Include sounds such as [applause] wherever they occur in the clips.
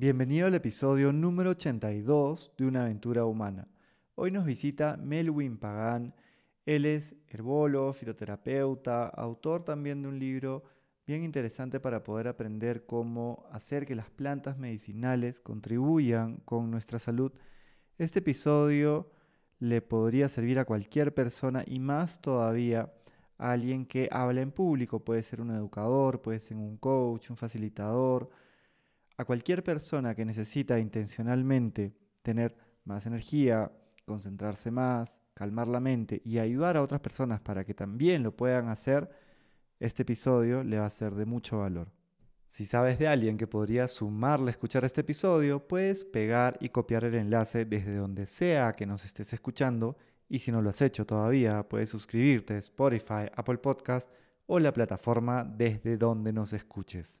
Bienvenido al episodio número 82 de Una aventura humana. Hoy nos visita Melwin Pagán. Él es herbólogo, fitoterapeuta, autor también de un libro bien interesante para poder aprender cómo hacer que las plantas medicinales contribuyan con nuestra salud. Este episodio le podría servir a cualquier persona y más todavía a alguien que habla en público. Puede ser un educador, puede ser un coach, un facilitador a cualquier persona que necesita intencionalmente tener más energía, concentrarse más, calmar la mente y ayudar a otras personas para que también lo puedan hacer, este episodio le va a ser de mucho valor. Si sabes de alguien que podría sumarle a escuchar este episodio, puedes pegar y copiar el enlace desde donde sea que nos estés escuchando y si no lo has hecho todavía, puedes suscribirte a Spotify, Apple Podcast o la plataforma desde donde nos escuches.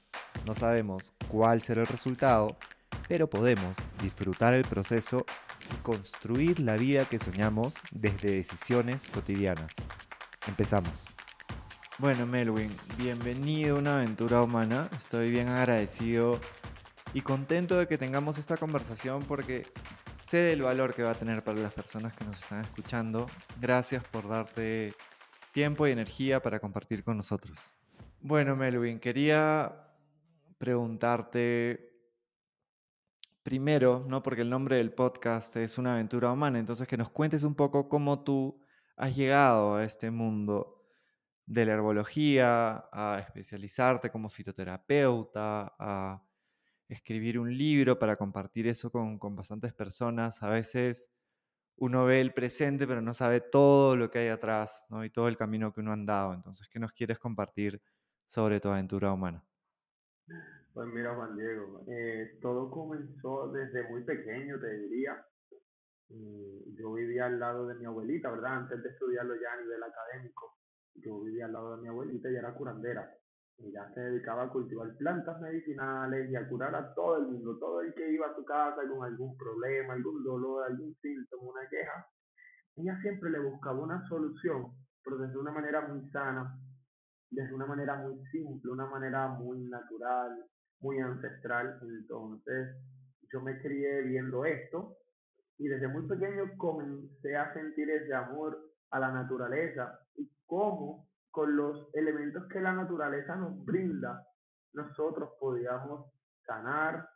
no sabemos cuál será el resultado, pero podemos disfrutar el proceso y construir la vida que soñamos desde decisiones cotidianas. Empezamos. Bueno, Melwin, bienvenido a una aventura humana. Estoy bien agradecido y contento de que tengamos esta conversación porque sé del valor que va a tener para las personas que nos están escuchando. Gracias por darte tiempo y energía para compartir con nosotros. Bueno, Melwin, quería preguntarte primero, ¿no? Porque el nombre del podcast es Una aventura humana, entonces que nos cuentes un poco cómo tú has llegado a este mundo de la herbología, a especializarte como fitoterapeuta, a escribir un libro para compartir eso con, con bastantes personas. A veces uno ve el presente, pero no sabe todo lo que hay atrás, ¿no? Y todo el camino que uno ha andado. Entonces, ¿qué nos quieres compartir sobre tu aventura humana? Pues mira, Juan Diego, eh, todo comenzó desde muy pequeño, te diría. Mm, yo vivía al lado de mi abuelita, ¿verdad? Antes de estudiarlo ya a nivel académico, yo vivía al lado de mi abuelita y era curandera. Ella se dedicaba a cultivar plantas medicinales y a curar a todo el mundo, todo el que iba a su casa con algún problema, algún dolor, algún síntoma, una queja. Ella siempre le buscaba una solución, pero desde una manera muy sana, desde una manera muy simple, una manera muy natural, muy ancestral. Entonces, yo me crié viendo esto y desde muy pequeño comencé a sentir ese amor a la naturaleza y cómo con los elementos que la naturaleza nos brinda, nosotros podíamos sanar,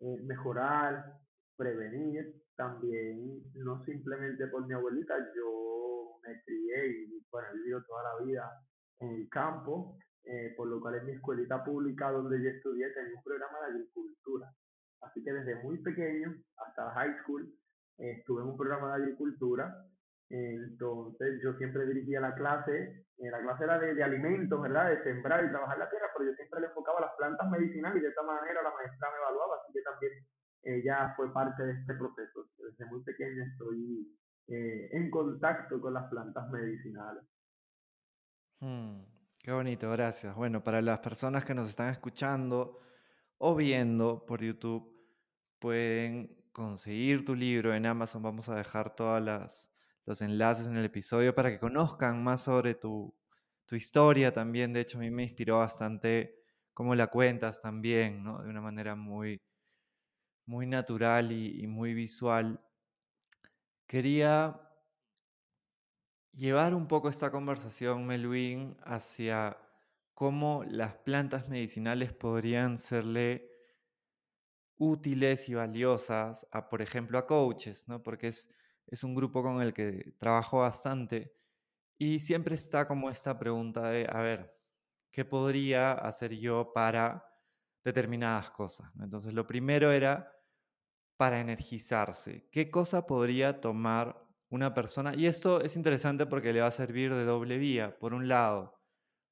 eh, mejorar, prevenir. También, no simplemente por mi abuelita, yo me crié y bueno, he vivido toda la vida en el campo, eh, por lo cual en mi escuelita pública donde yo estudié tenía un programa de agricultura. Así que desde muy pequeño hasta high school eh, estuve en un programa de agricultura. entonces yo siempre dirigía la clase, eh, la clase era de, de, alimentos, ¿verdad? De sembrar y trabajar la tierra, pero yo siempre le enfocaba a las plantas medicinales y de esta manera la maestra me evaluaba, así que también ella fue parte de este proceso. Desde muy pequeño estoy en contacto con las plantas medicinales. Hmm, qué bonito, gracias. Bueno, para las personas que nos están escuchando o viendo por YouTube, pueden conseguir tu libro en Amazon. Vamos a dejar todos los enlaces en el episodio para que conozcan más sobre tu, historia también. De hecho, a mí me inspiró bastante cómo la cuentas también, ¿no? De una manera muy, muy natural y muy visual. Quería llevar un poco esta conversación, Melvin, hacia cómo las plantas medicinales podrían serle útiles y valiosas a, por ejemplo, a coaches, ¿no? Porque es, es un grupo con el que trabajo bastante y siempre está como esta pregunta de, a ver, ¿qué podría hacer yo para determinadas cosas? Entonces, lo primero era para energizarse. ¿Qué cosa podría tomar una persona, y esto es interesante porque le va a servir de doble vía, por un lado,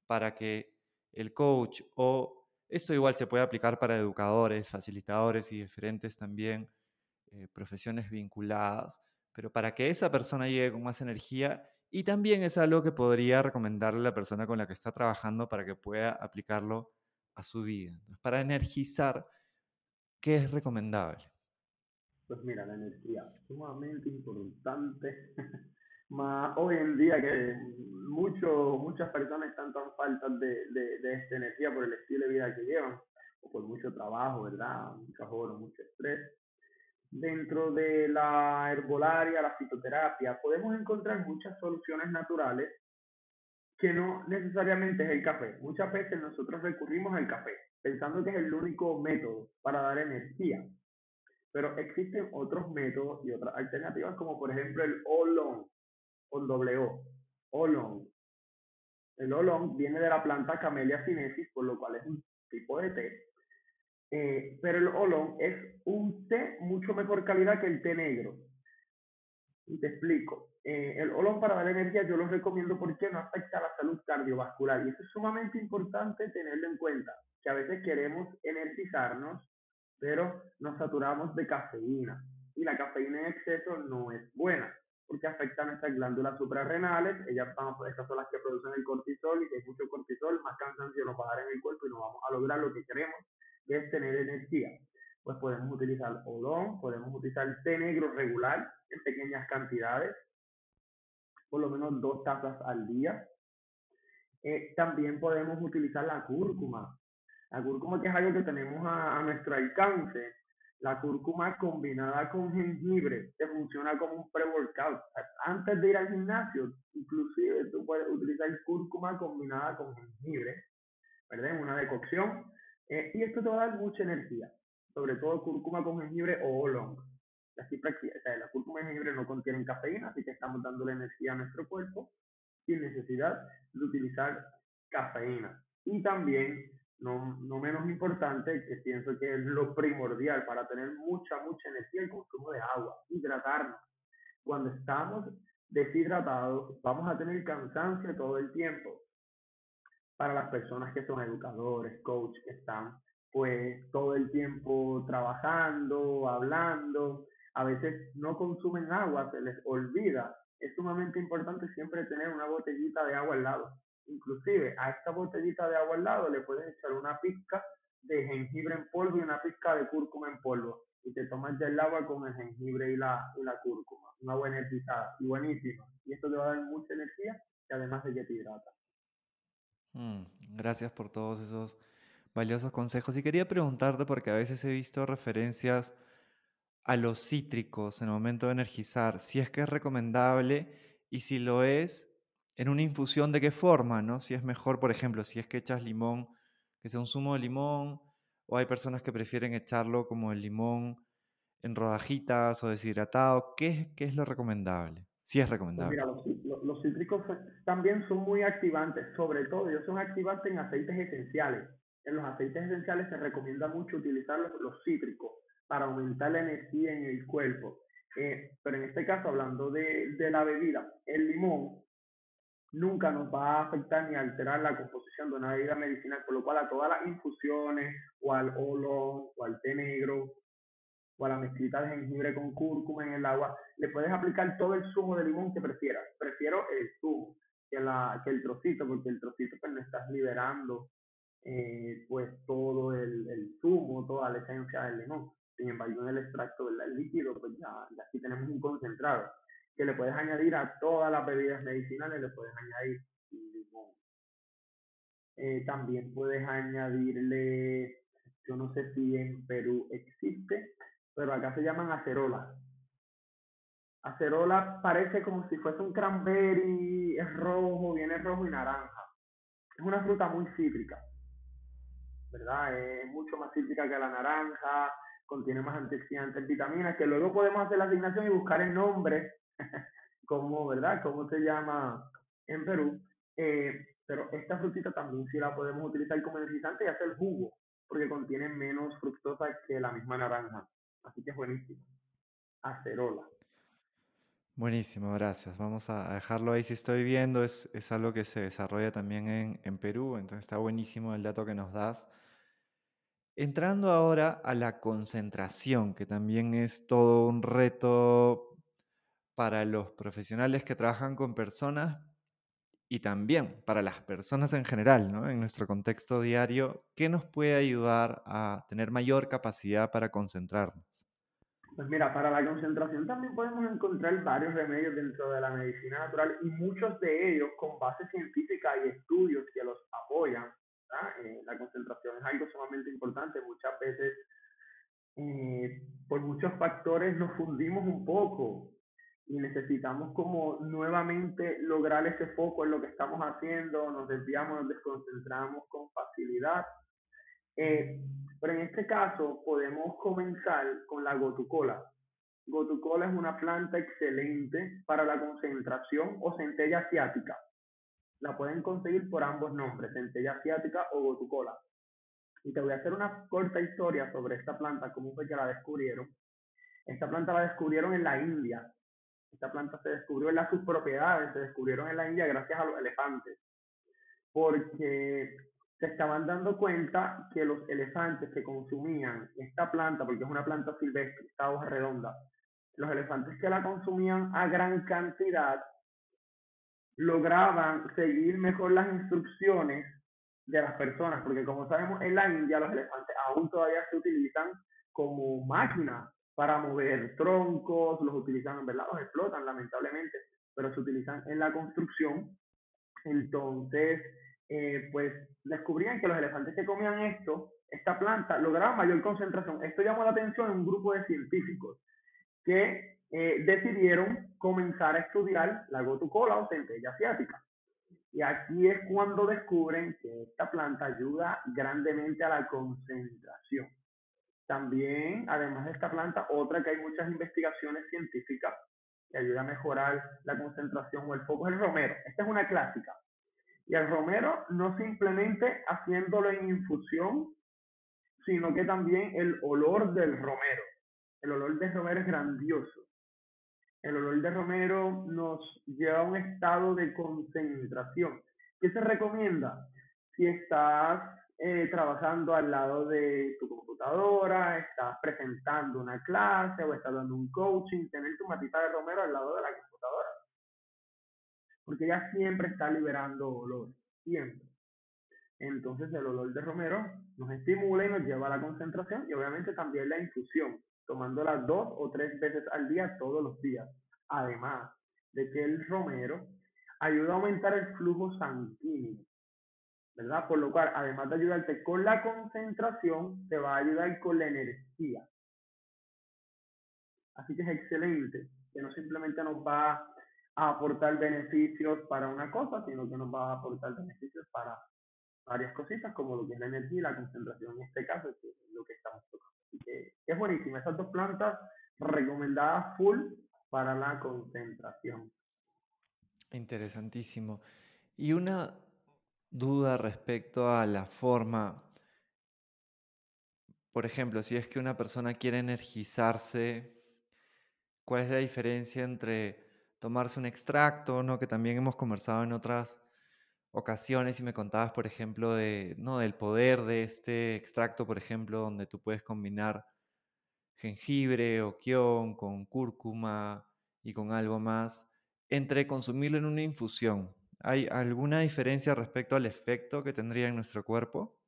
para que el coach o Esto igual se puede aplicar para educadores, facilitadores y diferentes también eh, profesiones vinculadas, pero para que esa persona llegue con más energía y también es algo que podría recomendarle a la persona con la que está trabajando para que pueda aplicarlo a su vida. para energizar, ¿qué es recomendable? Pues mira, la energía, sumamente importante, [laughs] más hoy en día que mucho, muchas personas están tan faltas de, de, de, esta energía por el estilo de vida que llevan, o por mucho trabajo, ¿verdad? Muchas horas, mucho estrés dentro de la herbolaria, la fitoterapia, podemos encontrar muchas soluciones naturales que no necesariamente es el café. Muchas veces nosotros recurrimos al café, pensando que es el único método para dar energía. Pero existen otros métodos y otras alternativas, como por ejemplo el Oolong, con doble O, Oolong. El Oolong viene de la planta Camellia sinensis, por lo cual es un tipo de té eh, pero el olón es un té mucho mejor calidad que el té negro. Y te explico. Eh, el olón para dar energía yo lo recomiendo porque no afecta a la salud cardiovascular y eso es sumamente importante tenerlo en cuenta, que a veces queremos energizarnos, pero nos saturamos de cafeína y la cafeína en exceso no es buena porque afecta a nuestras glándulas suprarrenales, ellas van, estas son las que producen el cortisol y si hay mucho cortisol, más cansancio nos va a dar en el cuerpo y no vamos a lograr lo que queremos, que es tener energía. Pues podemos utilizar olón, podemos utilizar té negro regular en pequeñas cantidades, por lo menos dos tazas al día. Eh, también podemos utilizar la cúrcuma. La cúrcuma que es algo que tenemos a, a nuestro alcance. La cúrcuma combinada con jengibre te funciona como un pre-workout. Antes de ir al gimnasio, inclusive tú puedes utilizar cúrcuma combinada con jengibre, ¿verdad? En una decocción eh, y esto te va a dar mucha energía, sobre todo cúrcuma con jengibre o oolong. La, cúrcuma y jengibre no contienen cafeína, así que estamos dándole energía a nuestro cuerpo sin necesidad de utilizar cafeína. Y también, no, no menos importante, que pienso que es lo primordial para tener mucha, mucha energía, el consumo de agua, hidratarnos. Cuando estamos deshidratados, vamos a tener cansancio todo el tiempo para las personas que son educadores, coach, que están pues todo el tiempo trabajando, hablando, a veces no consumen agua, se les olvida. Es sumamente importante siempre tener una botellita de agua al lado. Inclusive a esta botellita de agua al lado le puedes echar una pizca de jengibre en polvo y una pizca de cúrcuma en polvo. Y te tomas ya el agua con el jengibre y la, la cúrcuma. Una buena energizada y buenísima. Y esto te va a dar mucha energía y además de que te hidrata. Mm, gracias por todos esos valiosos consejos. Y quería preguntarte, porque a veces he visto referencias a los cítricos en el momento de energizar, si es que es recomendable y si lo es, en una infusión de qué forma, ¿no? Si es mejor, por ejemplo, si es que echas limón, que sea un zumo de limón, o hay personas que prefieren echarlo como el limón en rodajitas o deshidratado. ¿Qué, qué es lo recomendable? Si es pues recomendable. mira, los, cítricos también son muy activantes, sobre todo ellos son activantes en aceites esenciales. En los aceites esenciales se recomienda mucho utilizar los, cítricos para aumentar la energía en el cuerpo. Eh, pero en este caso, hablando de, de, la bebida, el limón nunca nos va a afectar ni alterar la composición de una bebida medicinal, por lo cual a todas las infusiones, o al olón, o al té negro, o a la mezclita de jengibre con cúrcuma en el agua, le puedes aplicar todo el zumo de limón que prefieras. Prefiero el zumo que, la, que el trocito, porque el trocito pues le estás liberando eh, pues todo el, el, zumo, toda la esencia del limón. Sin embargo, en el extracto del líquido, pues ya, aquí tenemos un concentrado que le puedes añadir a todas las bebidas medicinales, le puedes añadir limón. Eh, también puedes añadirle, yo no sé si en Perú existe, pero acá se llaman acerolas. Acerola parece como si fuese un cranberry, es rojo, viene rojo y naranja. Es una fruta muy cítrica, ¿verdad? Es mucho más cítrica que la naranja, contiene más antioxidantes, vitaminas, que luego podemos hacer la asignación y buscar el nombre, como, ¿verdad? Cómo se llama en Perú. Eh, pero esta frutita también sí la podemos utilizar como energizante y hacer jugo, porque contiene menos fructosa que la misma naranja. Así que es buenísimo. Acerola. Buenísimo, gracias. Vamos a dejarlo ahí. Si estoy viendo, es, es algo que se desarrolla también en, en, Perú, entonces está buenísimo el dato que nos das. Entrando ahora a la concentración, que también es todo un reto para los profesionales que trabajan con personas y también para las personas en general, ¿no? En nuestro contexto diario, ¿qué nos puede ayudar a tener mayor capacidad para concentrarnos? Pues mira, para la concentración también podemos encontrar varios remedios dentro de la medicina natural y muchos de ellos con base científica y estudios que los apoyan. Eh, la concentración es algo sumamente importante. Muchas veces, eh, por muchos factores, nos fundimos un poco y necesitamos como nuevamente lograr ese foco en lo que estamos haciendo, nos desviamos, nos desconcentramos con facilidad. Eh, pero en este caso podemos comenzar con la gotucola. Gotucola es una planta excelente para la concentración o centella asiática. La pueden conseguir por ambos nombres, centella asiática o gotucola. Y te voy a hacer una corta historia sobre esta planta, cómo fue que la descubrieron. Esta planta la descubrieron en la India esta planta se descubrió en las sus propiedades, se descubrieron en la India gracias a los elefantes, porque se estaban dando cuenta que los elefantes que consumían esta planta, porque es una planta silvestre, esta hoja redonda, los elefantes que la consumían a gran cantidad lograban seguir mejor las instrucciones de las personas, porque como sabemos en la India los elefantes aún todavía se utilizan como máquinas para mover troncos, los utilizan, ¿verdad? Los explotan lamentablemente, pero se utilizan en la construcción. Entonces, eh, pues descubrían que los elefantes que comían esto, esta planta, lograban mayor concentración. Esto llamó la atención en un grupo de científicos que eh, decidieron comenzar a estudiar la gotucola o centella asiática. Y aquí es cuando descubren que esta planta ayuda grandemente a la concentración. También, además de esta planta, otra que hay muchas investigaciones científicas que ayuda a mejorar la concentración o el foco es el romero. Esta es una clásica. Y el romero no simplemente haciéndolo en infusión, sino que también el olor del romero. El olor del romero es grandioso. El olor de romero nos lleva a un estado de concentración. ¿Qué se recomienda? Si estás eh, trabajando al lado de tu computadora, estás presentando una clase o estás dando un coaching, tener tu matita de romero al lado de la computadora. Porque ella siempre está liberando olor, siempre. Entonces el olor de romero nos estimula y nos lleva a la concentración y obviamente también la infusión, tomándola dos o tres veces al día todos los días. Además de que el romero ayuda a aumentar el flujo sanguíneo ¿verdad? Por lo cual, además de ayudarte con la concentración, te va a ayudar con la energía. Así que es excelente, que no simplemente nos va a aportar beneficios para una cosa, sino que nos va a aportar beneficios para varias cositas, como lo que es la energía y la concentración en este caso, que es lo que estamos tocando. Así que es buenísimo, esas dos plantas recomendadas full para la concentración. Interesantísimo. Y una duda respecto a la forma. Por ejemplo, si es que una persona quiere energizarse, ¿cuál es la diferencia entre tomarse un extracto, ¿no? que también hemos conversado en otras ocasiones y me contabas, por ejemplo, de, ¿no? del poder de este extracto, por ejemplo, donde tú puedes combinar jengibre o kion con cúrcuma y con algo más, entre consumirlo en una infusión. ¿Hay alguna diferencia respecto al efecto que tendría en nuestro cuerpo?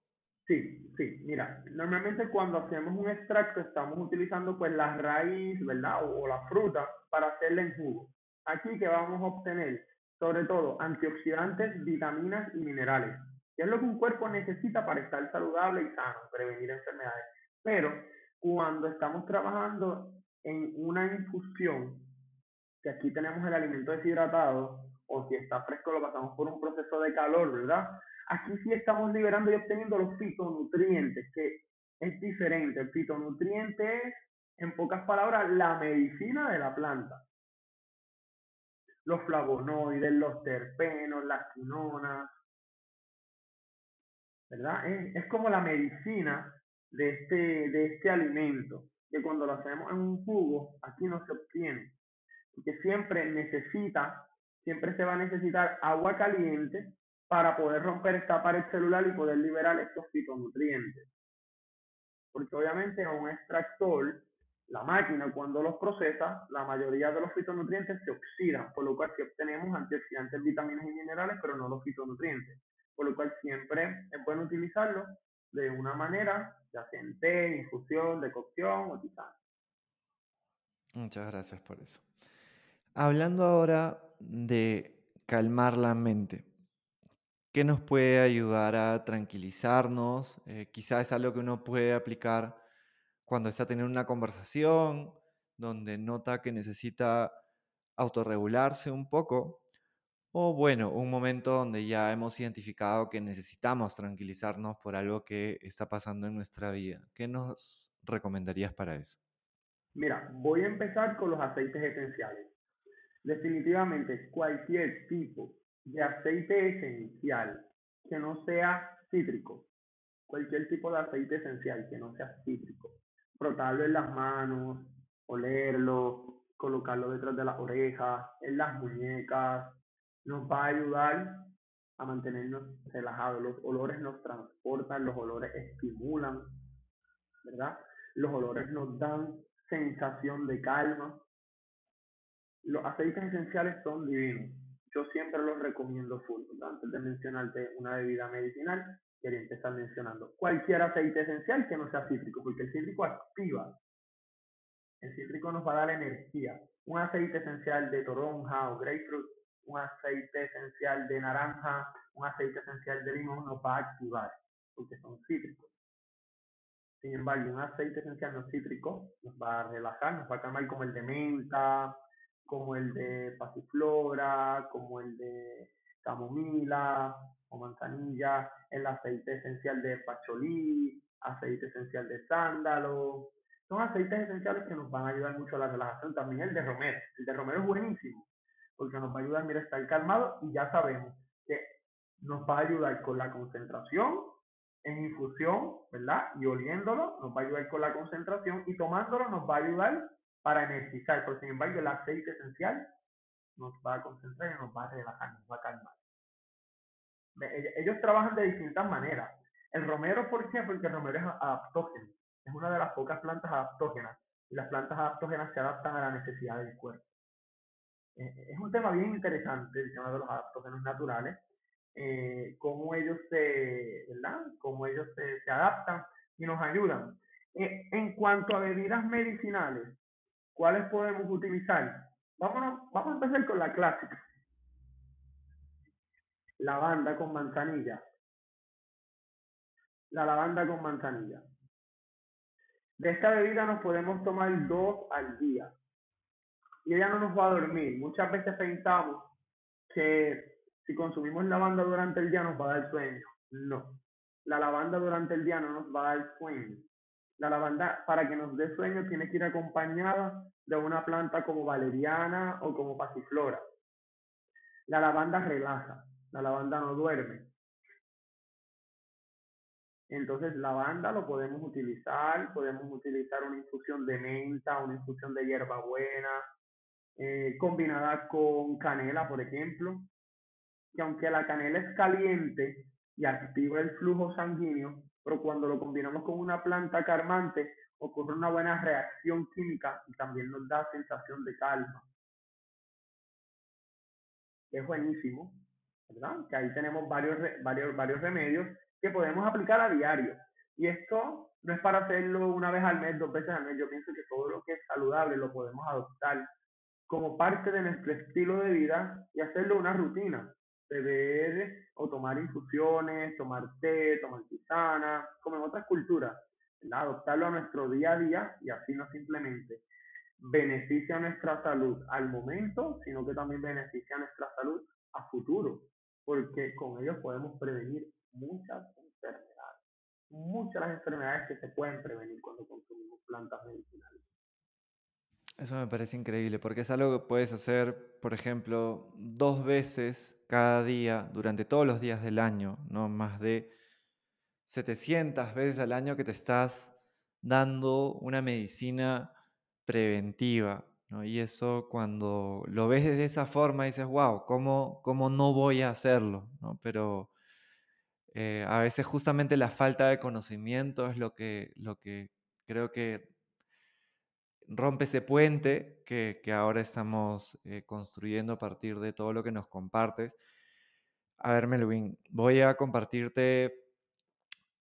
Sí, sí, mira, normalmente cuando hacemos un extracto estamos utilizando pues la raíz, ¿verdad? O, la fruta para hacerle en jugo. Aquí que vamos a obtener sobre todo antioxidantes, vitaminas y minerales, que es lo que un cuerpo necesita para estar saludable y sano, prevenir enfermedades. Pero cuando estamos trabajando en una infusión, que aquí tenemos el alimento deshidratado, o si está fresco lo pasamos por un proceso de calor, ¿verdad? Aquí sí estamos liberando y obteniendo los fitonutrientes, que es diferente. El fitonutriente es, en pocas palabras, la medicina de la planta. Los flavonoides, los terpenos, las quinonas, ¿verdad? Es, como la medicina de este, de este alimento, que cuando lo hacemos en un jugo, aquí no se obtiene, porque siempre necesita siempre se va a necesitar agua caliente para poder romper esta pared celular y poder liberar estos fitonutrientes. porque obviamente un extractor, la máquina cuando los procesa, la mayoría de los fitonutrientes se oxidan, por lo cual sí obtenemos antioxidantes, vitaminas y minerales, pero no los fitonutrientes, por lo cual siempre es bueno utilizarlo de una manera, ya sea en té, infusión, decocción o tisana. Muchas gracias por eso. Hablando ahora de calmar la mente, ¿qué nos puede ayudar a tranquilizarnos? Eh, quizás es algo que uno puede aplicar cuando está teniendo una conversación donde nota que necesita autorregularse un poco, o bueno, un momento donde ya hemos identificado que necesitamos tranquilizarnos por algo que está pasando en nuestra vida. ¿Qué nos recomendarías para eso? Mira, voy a empezar con los aceites esenciales. Definitivamente, cualquier tipo de aceite esencial que no sea cítrico, cualquier tipo de aceite esencial que no sea cítrico, frotarlo en las manos, olerlo, colocarlo detrás de las orejas, en las muñecas, nos va a ayudar a mantenernos relajados. Los olores nos transportan, los olores estimulan, ¿verdad? Los olores nos dan sensación de calma. Los aceites esenciales son divinos. Yo siempre los recomiendo full. Antes de mencionarte una bebida medicinal, quería empezar mencionando cualquier aceite esencial que no sea cítrico, porque el cítrico activa. El cítrico nos va a dar energía. Un aceite esencial de toronja o grapefruit, un aceite esencial de naranja, un aceite esencial de limón nos va a activar, porque son cítricos. Sin embargo, un aceite esencial no cítrico nos va a relajar, nos va a calmar como el de menta, como el de pasiflora, como el de camomila o manzanilla, el aceite esencial de pacholí, aceite esencial de sándalo. Son aceites esenciales que nos van a ayudar mucho a la relajación. También el de romero. El de romero es buenísimo porque nos va a ayudar a estar calmado y ya sabemos que nos va a ayudar con la concentración en infusión, ¿verdad? Y oliéndolo nos va a ayudar con la concentración y tomándolo nos va a ayudar para energizar. Pero sin embargo, el aceite esencial nos va a concentrar y nos va a relajar, nos va a calmar. Ellos trabajan de distintas maneras. El romero, ¿por qué? Porque el romero es adaptógeno. Es una de las pocas plantas adaptógenas. Y las plantas adaptógenas se adaptan a la necesidad del cuerpo. Eh, es un tema bien interesante el tema de los adaptógenos naturales eh, cómo ellos se, ¿verdad? Cómo ellos se, adaptan y nos ayudan. Eh, en cuanto a bebidas medicinales, ¿cuáles podemos utilizar? Vamos a empezar con la clásica. Lavanda con manzanilla. La lavanda con manzanilla. De esta bebida nos podemos tomar dos al día. Y ella no nos va a dormir. Muchas veces pensamos que si consumimos lavanda durante el día nos va a dar sueño. No. La lavanda durante el día no nos va a dar sueño. La lavanda, para que nos dé sueño, tiene que ir acompañada de una planta como valeriana o como pasiflora. La lavanda relaja, la lavanda no duerme. Entonces, lavanda lo podemos utilizar, podemos utilizar una infusión de menta, una infusión de hierbabuena, eh, combinada con canela, por ejemplo que aunque la canela es caliente y activa el flujo sanguíneo, pero cuando lo combinamos con una planta calmante, ocurre una buena reacción química y también nos da sensación de calma. Es buenísimo, ¿verdad? Que ahí tenemos varios, varios, varios remedios que podemos aplicar a diario. Y esto no es para hacerlo una vez al mes, dos veces al mes. Yo pienso que todo lo que es saludable lo podemos adoptar como parte de nuestro estilo de vida y hacerlo una rutina beber o tomar infusiones, tomar té, tomar tisana, como en otras culturas, adoptarlo a nuestro día a día y así no simplemente beneficia nuestra salud al momento, sino que también beneficia nuestra salud a futuro, porque con ellos podemos prevenir muchas enfermedades, muchas enfermedades que se pueden prevenir cuando consumimos plantas medicinales. Eso me parece increíble, porque es algo que puedes hacer, por ejemplo, dos veces cada día durante todos los días del año, no más de 700 veces al año que te estás dando una medicina preventiva. Y eso cuando lo ves de esa forma dices, wow, ¿cómo, cómo no voy a hacerlo? Pero eh, a veces justamente la falta de conocimiento es lo que, lo que creo que rompe ese puente que, ahora estamos eh, construyendo a partir de todo lo que nos compartes. A ver, Melvin, voy a compartirte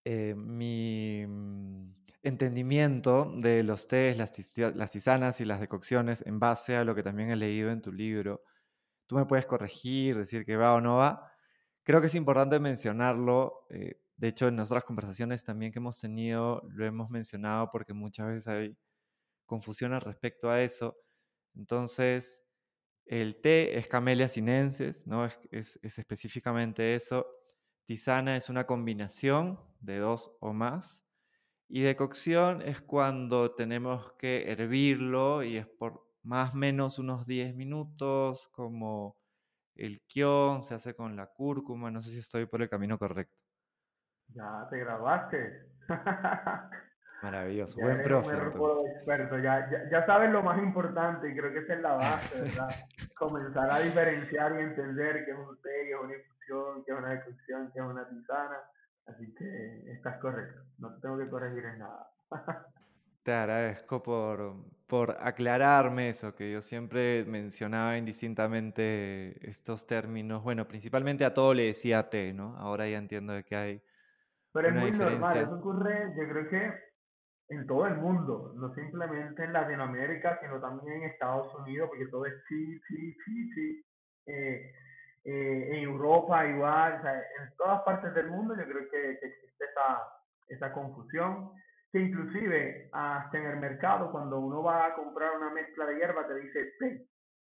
eh, mi mm, entendimiento de los tés, las, tisanas y las decocciones en base a lo que también he leído en tu libro. Tú me puedes corregir, decir que va o no va. Creo que es importante mencionarlo. Eh, de hecho, en nuestras conversaciones también que hemos tenido, lo hemos mencionado porque muchas veces hay confusión al respecto a eso. Entonces, el té es Camellia sinensis, ¿no? Es, específicamente eso. Tisana es una combinación de dos o más. Y decocción es cuando tenemos que hervirlo y es por más o menos unos 10 minutos, como el kion se hace con la cúrcuma. No sé si estoy por el camino correcto. Ya te grabaste. [laughs] Maravilloso, buen profe. experto. Ya, ya, ya, sabes lo más importante y creo que esa es la base, ¿verdad? [laughs] Comenzar a diferenciar y entender qué es un té, qué es una infusión, qué es una decocción, qué es una tisana. Así que estás correcto, no te tengo que corregir en nada. [laughs] Te agradezco por, por aclararme eso, que yo siempre mencionaba indistintamente estos términos. Bueno, principalmente a todo le decía té, ¿no? Ahora ya entiendo de que hay. Pero es muy normal, eso ocurre, yo creo que en todo el mundo, no simplemente en Latinoamérica, sino también en Estados Unidos, porque todo es sí, sí, sí, sí. Eh, eh, en Europa igual, en todas partes del mundo yo creo que, existe esa, esa confusión, que inclusive hasta en el mercado, cuando uno va a comprar una mezcla de hierba, te dice té.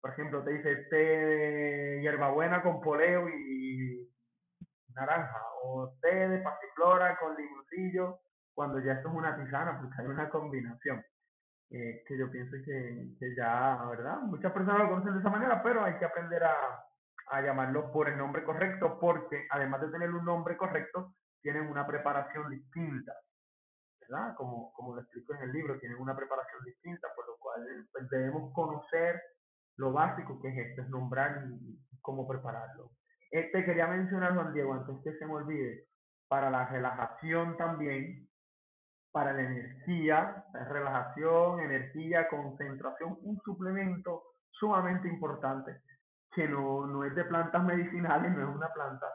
Por ejemplo, te dice té de hierbabuena con poleo y naranja, o té de pasiflora con limoncillo cuando ya esto es una tisana, porque hay una combinación. Eh, que yo pienso que, que, ya, ¿verdad? Muchas personas lo conocen de esa manera, pero hay que aprender a, a llamarlo por el nombre correcto, porque además de tener un nombre correcto, tienen una preparación distinta, ¿verdad? Como, como lo explico en el libro, tienen una preparación distinta, por lo cual pues, debemos conocer lo básico que es esto, es nombrar y, cómo prepararlo. Este quería mencionar, Juan Diego, antes que se me olvide, para la relajación también, para la energía, relajación, energía, concentración, un suplemento sumamente importante, que no, no es de plantas medicinales, no es una planta,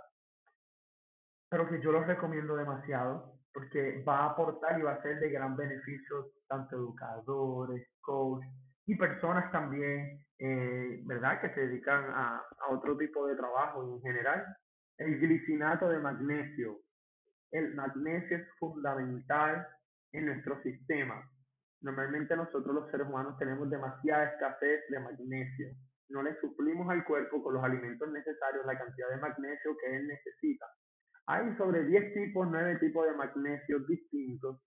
pero que yo lo recomiendo demasiado porque va a aportar y va a ser de gran beneficio tanto educadores, coaches y personas también, eh, ¿verdad?, que se dedican a, a otro tipo de trabajo en general. El glicinato de magnesio. El magnesio es fundamental en nuestro sistema. Normalmente nosotros los seres humanos tenemos demasiada escasez de magnesio. No le suplimos al cuerpo con los alimentos necesarios la cantidad de magnesio que él necesita. Hay sobre 10 tipos, 9 tipos de magnesio distintos,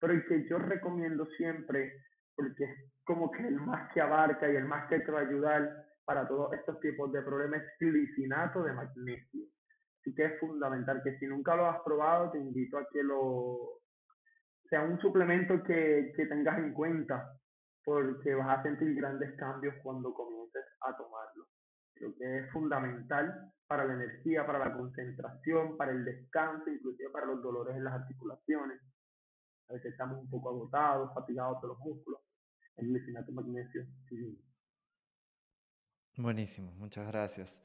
pero el que yo recomiendo siempre, porque es como que el más que abarca y el más que te va a ayudar para todos estos tipos de problemas, es glicinato de magnesio. Así que es fundamental que si nunca lo has probado, te invito a que lo, sea un suplemento que, que tengas en cuenta, porque vas a sentir grandes cambios cuando comiences a tomarlo. Creo que es fundamental para la energía, para la concentración, para el descanso, inclusive para los dolores en las articulaciones. A veces estamos un poco agotados, fatigados de los músculos. El glicinato magnesio sí. Buenísimo, muchas gracias.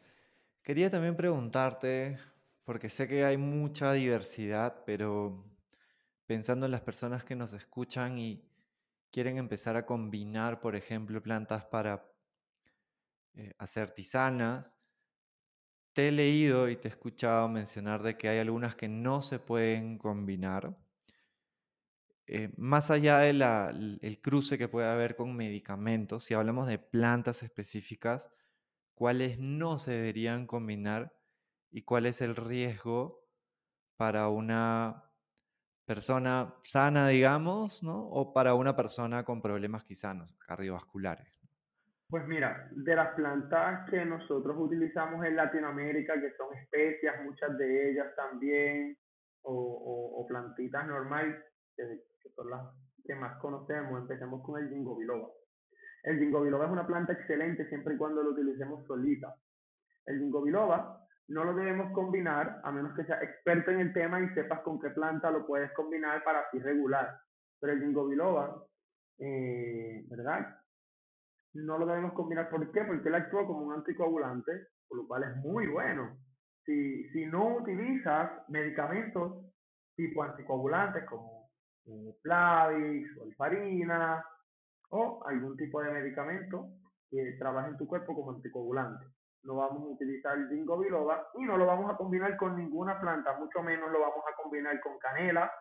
Quería también preguntarte, porque sé que hay mucha diversidad, pero pensando en las personas que nos escuchan y quieren empezar a combinar, por ejemplo, plantas para eh, hacer tisanas, te he leído y te he escuchado mencionar de que hay algunas que no se pueden combinar. Eh, más allá del cruce que puede haber con medicamentos, si hablamos de plantas específicas, cuáles no se deberían combinar y cuál es el riesgo para una persona sana, digamos, ¿no? O para una persona con problemas quizás cardiovasculares. Pues mira, de las plantas que nosotros utilizamos en Latinoamérica, que son especias, muchas de ellas también, o, plantitas normales, que, son las que más conocemos, empecemos con el ginkgo biloba. El ginkgo biloba es una planta excelente siempre y cuando lo utilicemos solita. El ginkgo biloba no lo debemos combinar, a menos que seas experto en el tema y sepas con qué planta lo puedes combinar para así regular. Pero el ginkgo biloba, eh, ¿verdad? No lo debemos combinar. ¿Por qué? Porque él actúa como un anticoagulante, por lo cual es muy bueno. Si, si no utilizas medicamentos tipo anticoagulantes como eh, Plavix o farina o algún tipo de medicamento que trabaje en tu cuerpo como anticoagulante no vamos a utilizar el ginkgo biloba y no lo vamos a combinar con ninguna planta, mucho menos lo vamos a combinar con canela,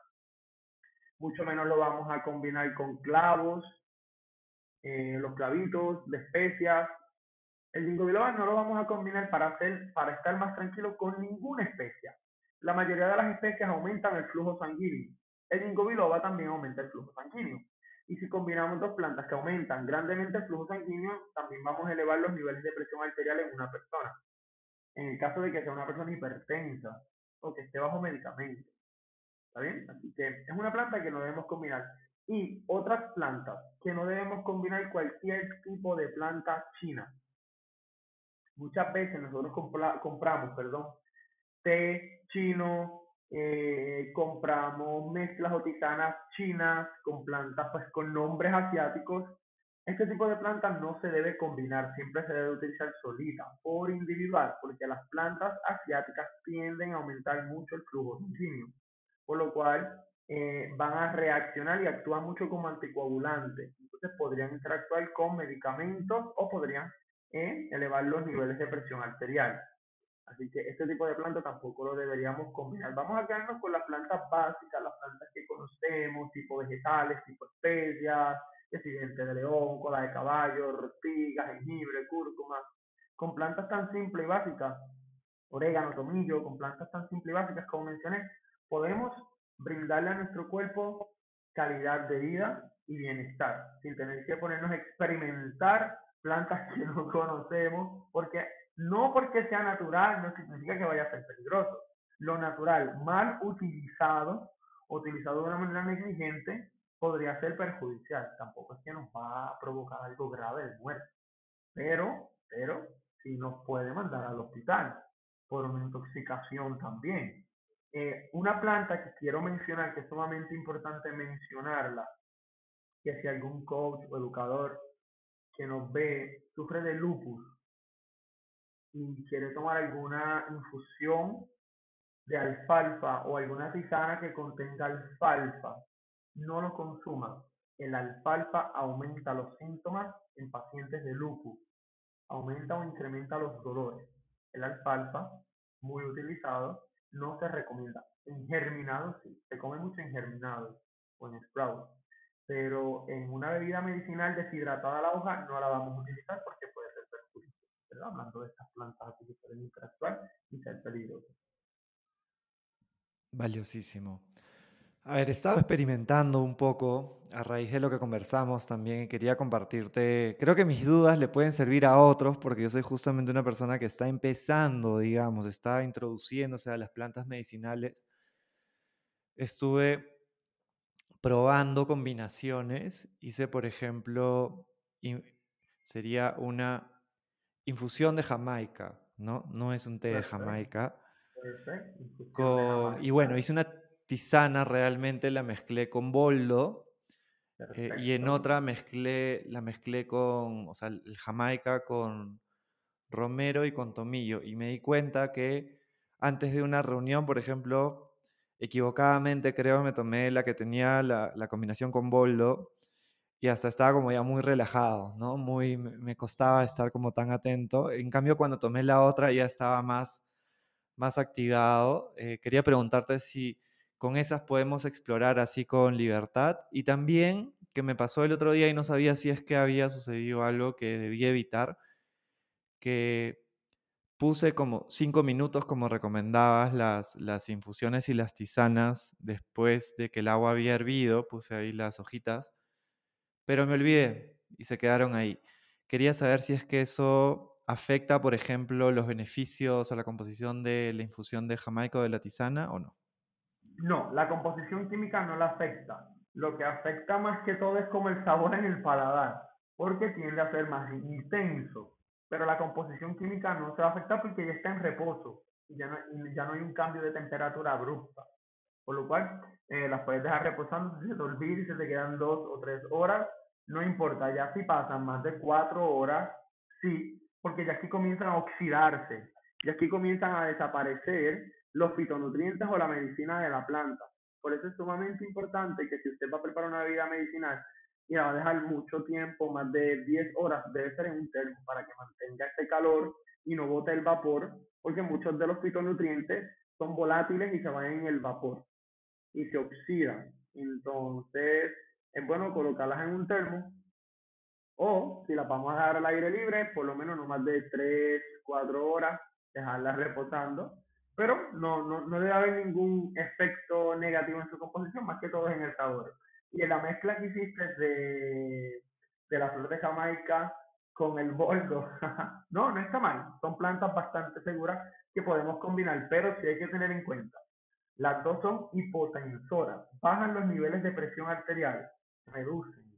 mucho menos lo vamos a combinar con clavos, eh, los clavitos de especias. El ginkgo biloba no lo vamos a combinar para, hacer, estar más tranquilo con ninguna especia. La mayoría de las especias aumentan el flujo sanguíneo. El ginkgo biloba también aumenta el flujo sanguíneo. Y si combinamos dos plantas que aumentan grandemente el flujo sanguíneo, también vamos a elevar los niveles de presión arterial en una persona. En el caso de que sea una persona hipertensa o que esté bajo medicamento. ¿Está bien? Así que es una planta que no debemos combinar. Y otras plantas que no debemos combinar cualquier tipo de planta china. Muchas veces nosotros compramos, perdón, té chino, eh, compramos mezclas o chinas con plantas pues con nombres asiáticos. Este tipo de plantas no se debe combinar, siempre se debe utilizar solita, por individual, porque las plantas asiáticas tienden a aumentar mucho el flujo sanguíneo, por lo cual eh, van a reaccionar y actúan mucho como anticoagulantes. Entonces podrían interactuar con medicamentos o podrían eh, elevar los niveles de presión arterial. Así que este tipo de planta tampoco lo deberíamos combinar. Vamos a quedarnos con las plantas básicas, las plantas que conocemos, tipo vegetales, tipo especias, diente de león, cola de caballo, ortiga, jengibre, cúrcuma, con plantas tan simples y básicas, orégano, tomillo, con plantas tan simples y básicas como mencioné, podemos brindarle a nuestro cuerpo calidad de vida y bienestar, sin tener que ponernos a experimentar plantas [laughs] que no conocemos, porque no porque sea natural no significa que vaya a ser peligroso. Lo natural mal utilizado, utilizado de una manera negligente, podría ser perjudicial. Tampoco es que nos va a provocar algo grave de muerte. Pero, pero, sí nos puede mandar al hospital por una intoxicación también. Eh, una planta que quiero mencionar, que es sumamente importante mencionarla, que si algún coach o educador que nos ve sufre de lupus, y quiere tomar alguna infusión de alfalfa o alguna tisana que contenga alfalfa, no lo consuma. El alfalfa aumenta los síntomas en pacientes de lupus, aumenta o incrementa los dolores. El alfalfa, muy utilizado, no se recomienda. En germinado sí, se come mucho en germinado o en sprout, pero en una bebida medicinal deshidratada la hoja no la vamos a utilizar porque hablando de estas plantas y. Valiosísimo. A ver, he estado experimentando un poco a raíz de lo que conversamos también. Quería compartirte, creo que mis dudas le pueden servir a otros porque yo soy justamente una persona que está empezando, digamos, está introduciéndose a las plantas medicinales. Estuve probando combinaciones. Hice, por ejemplo, sería una infusión de Jamaica, ¿no? No es un té de Jamaica. y bueno, hice una tisana, realmente la mezclé con boldo. Eh, y en otra mezclé, la mezclé con, o sea, el Jamaica con romero y con tomillo. Y me di cuenta que antes de una reunión, por ejemplo, equivocadamente creo me tomé la que tenía la, la combinación con boldo y hasta estaba como ya muy relajado, ¿no? Muy, me costaba estar como tan atento. En cambio, cuando tomé la otra ya estaba más, más activado. Eh, quería preguntarte si con esas podemos explorar así con libertad y también que me pasó el otro día y no sabía si es que había sucedido algo que debía evitar, que puse como cinco minutos como recomendabas las, las infusiones y las tisanas después de que el agua había hervido, puse ahí las hojitas pero me olvidé y se quedaron ahí. Quería saber si es que eso afecta, por ejemplo, los beneficios o la composición de la infusión de jamaica o de la tisana o no. No, la composición química no la afecta. Lo que afecta más que todo es como el sabor en el paladar, porque tiende a ser más intenso. Pero la composición química no se va a afectar porque ya está en reposo. y ya no, hay un cambio de temperatura abrupta. Por lo cual, eh, las puedes dejar reposando, se te olvida y se te quedan dos o tres horas, no importa, ya si pasan más de cuatro horas, sí, porque ya aquí comienzan a oxidarse, y aquí comienzan a desaparecer los fitonutrientes o la medicina de la planta. Por eso es sumamente importante que si usted va a preparar una bebida medicinal y la va a dejar mucho tiempo, más de 10 horas, debe ser en un termo para que mantenga ese calor y no bote el vapor, porque muchos de los fitonutrientes son volátiles y se van en el vapor y se oxidan. Entonces, es bueno colocarlas en un termo o si las vamos a dejar al aire libre, por lo menos no más de 3, 4 horas, dejarlas reposando. Pero no, no, no debe haber ningún efecto negativo en su composición, más que todo en el sabor. Y en la mezcla que hiciste de, de la flor de Jamaica con el boldo, [laughs] no, no está mal. Son plantas bastante seguras que podemos combinar, pero sí hay que tener en cuenta. Las dos son hipotensoras, bajan los niveles de presión arterial, reducen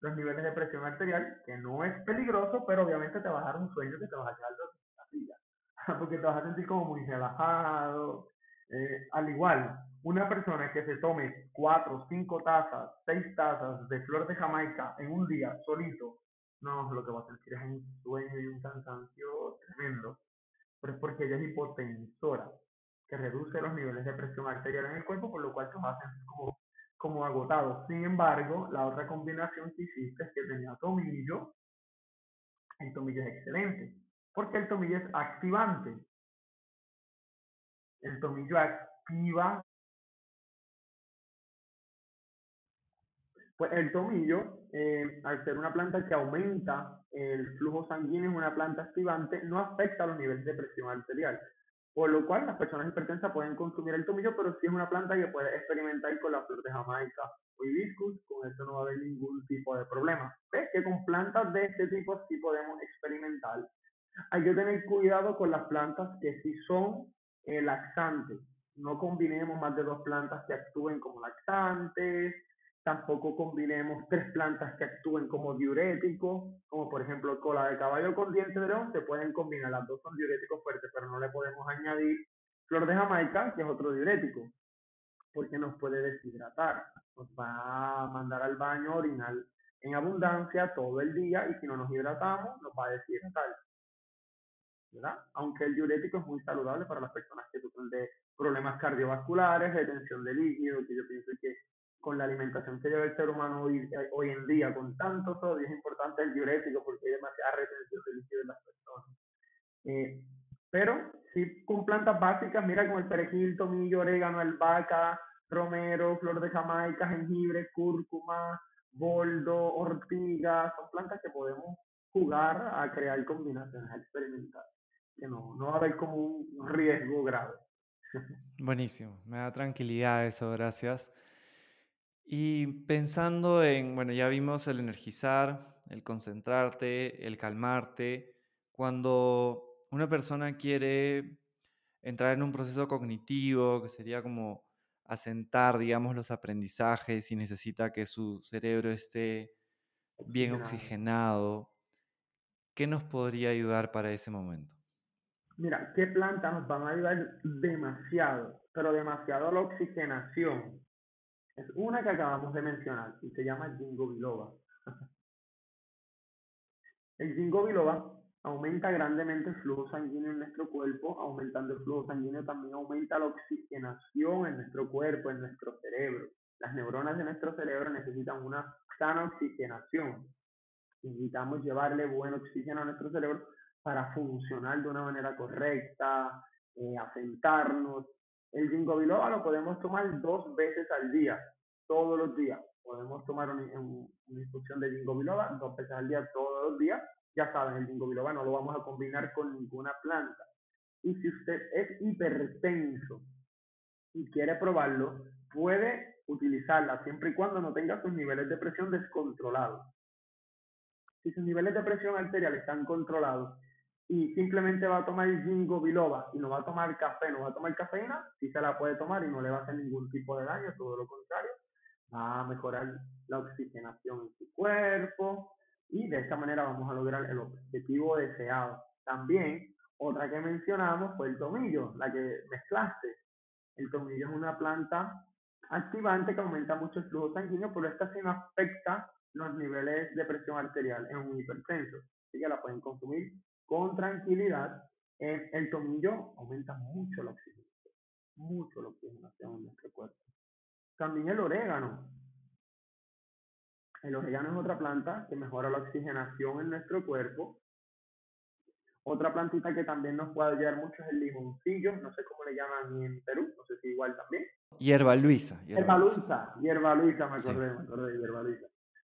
los niveles de presión arterial, que no es peligroso, pero obviamente te va a dar un sueño que te vas a quedar la silla, [laughs] porque te vas a sentir como muy relajado. Eh, al igual, una persona que se tome cuatro, cinco tazas, seis tazas de flor de Jamaica en un día solito, no, lo que va a sentir es un sueño y un cansancio tremendo, pero es porque ella es hipotensora, que reduce los niveles de presión arterial en el cuerpo, por lo cual te va a sentir como como agotado. Sin embargo, la otra combinación que hiciste es que tenía tomillo. El tomillo es excelente, porque el tomillo es activante. El tomillo activa. Pues el tomillo, eh, al ser una planta que aumenta el flujo sanguíneo, es una planta activante, no afecta los niveles de presión arterial. Por lo cual, las personas hipertensas pueden consumir el tomillo, pero si es una planta que puede experimentar con la flor de Jamaica o hibiscus, con eso no va a haber ningún tipo de problema. ¿Ves? Que con plantas de este tipo sí podemos experimentar. Hay que tener cuidado con las plantas que sí son eh, laxantes. No combinemos más de dos plantas que actúen como laxantes, Tampoco combinemos [laughs] tres plantas que actúen como diuréticos, como por ejemplo cola de caballo con diente de león, se pueden combinar, las dos son diuréticos fuertes, pero no le podemos añadir flor de jamaica, que es otro diurético, porque nos puede deshidratar, nos va a mandar al baño orinal en abundancia todo el día y si no nos hidratamos nos va a deshidratar. ¿verdad? Aunque el diurético es muy saludable para las personas que sufren de problemas cardiovasculares, de tensión de líquido, que yo pienso que con la alimentación que lleva el ser humano hoy, hoy en día, con tanto sodio, es importante el diurético porque hay demasiada retención de líquido en las personas. Eh, pero si con plantas básicas, mira como el perejil, tomillo, orégano, albahaca, romero, flor de jamaica, jengibre, cúrcuma, boldo, ortiga, son plantas que podemos jugar a crear combinaciones, a experimentar, que no, no va a haber como un riesgo grave. [laughs] Buenísimo, me da tranquilidad eso, gracias. Y pensando en, bueno, ya vimos el energizar, el concentrarte, el calmarte. Cuando una persona quiere entrar en un proceso cognitivo, que sería como asentar, digamos, los aprendizajes y necesita que su cerebro esté bien oxigenado, ¿qué nos podría ayudar para ese momento? Mira, ¿qué plantas nos van a ayudar demasiado? Pero demasiado a la oxigenación es una que acabamos de mencionar y se llama Jingo Biloba. [laughs] el Jingo Biloba aumenta grandemente el flujo sanguíneo en nuestro cuerpo, aumentando el flujo sanguíneo también aumenta la oxigenación en nuestro cuerpo, en nuestro cerebro. Las neuronas de nuestro cerebro necesitan una sana oxigenación. Necesitamos llevarle buen oxígeno a nuestro cerebro para funcionar de una manera correcta, eh, el ginkgo biloba lo podemos tomar dos veces al día, todos los días. Podemos tomar una, infusión de ginkgo biloba dos veces al día, todos los días. Ya saben, el ginkgo biloba no lo vamos a combinar con ninguna planta. Y si usted es hipertenso y quiere probarlo, puede utilizarla siempre y cuando no tenga sus niveles de presión descontrolados. Si sus niveles de presión arterial están controlados y simplemente va a tomar ginkgo biloba y no va a tomar café, no va a tomar cafeína, sí se la puede tomar y no le va a hacer ningún tipo de daño, todo lo contrario, va a mejorar la oxigenación en su cuerpo y de esta manera vamos a lograr el objetivo deseado. También Otra que mencionamos fue el tomillo, la que mezclaste. El tomillo es una planta activante que aumenta mucho el flujo sanguíneo, pero esta sí no afecta los niveles de presión arterial en un hipertenso. Así que la pueden consumir con tranquilidad. El tomillo aumenta mucho la oxigenación, mucho la oxigenación en nuestro cuerpo. También el orégano. El orégano es otra planta que mejora la oxigenación en nuestro cuerpo otra plantita que también nos puede ayudar mucho es el limoncillo, no sé cómo le llaman en Perú, no sé si igual también. Hierba Luisa. Hierba Luisa, hierba Luisa, me acordé, me acordé de hierba Luisa.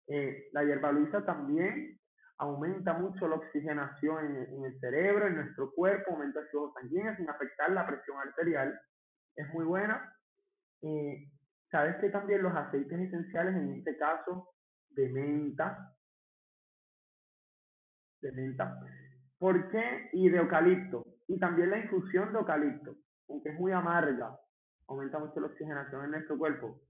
Eh, la hierba Luisa también aumenta mucho la oxigenación en, el cerebro, en nuestro cuerpo, aumenta el flujo sanguíneo sin afectar la presión arterial. Es muy buena. Eh, Sabes que también los aceites esenciales, en este caso de menta, de menta, ¿Por qué? Y de eucalipto. Y también la infusión de eucalipto, aunque es muy amarga, aumenta mucho la oxigenación en nuestro cuerpo.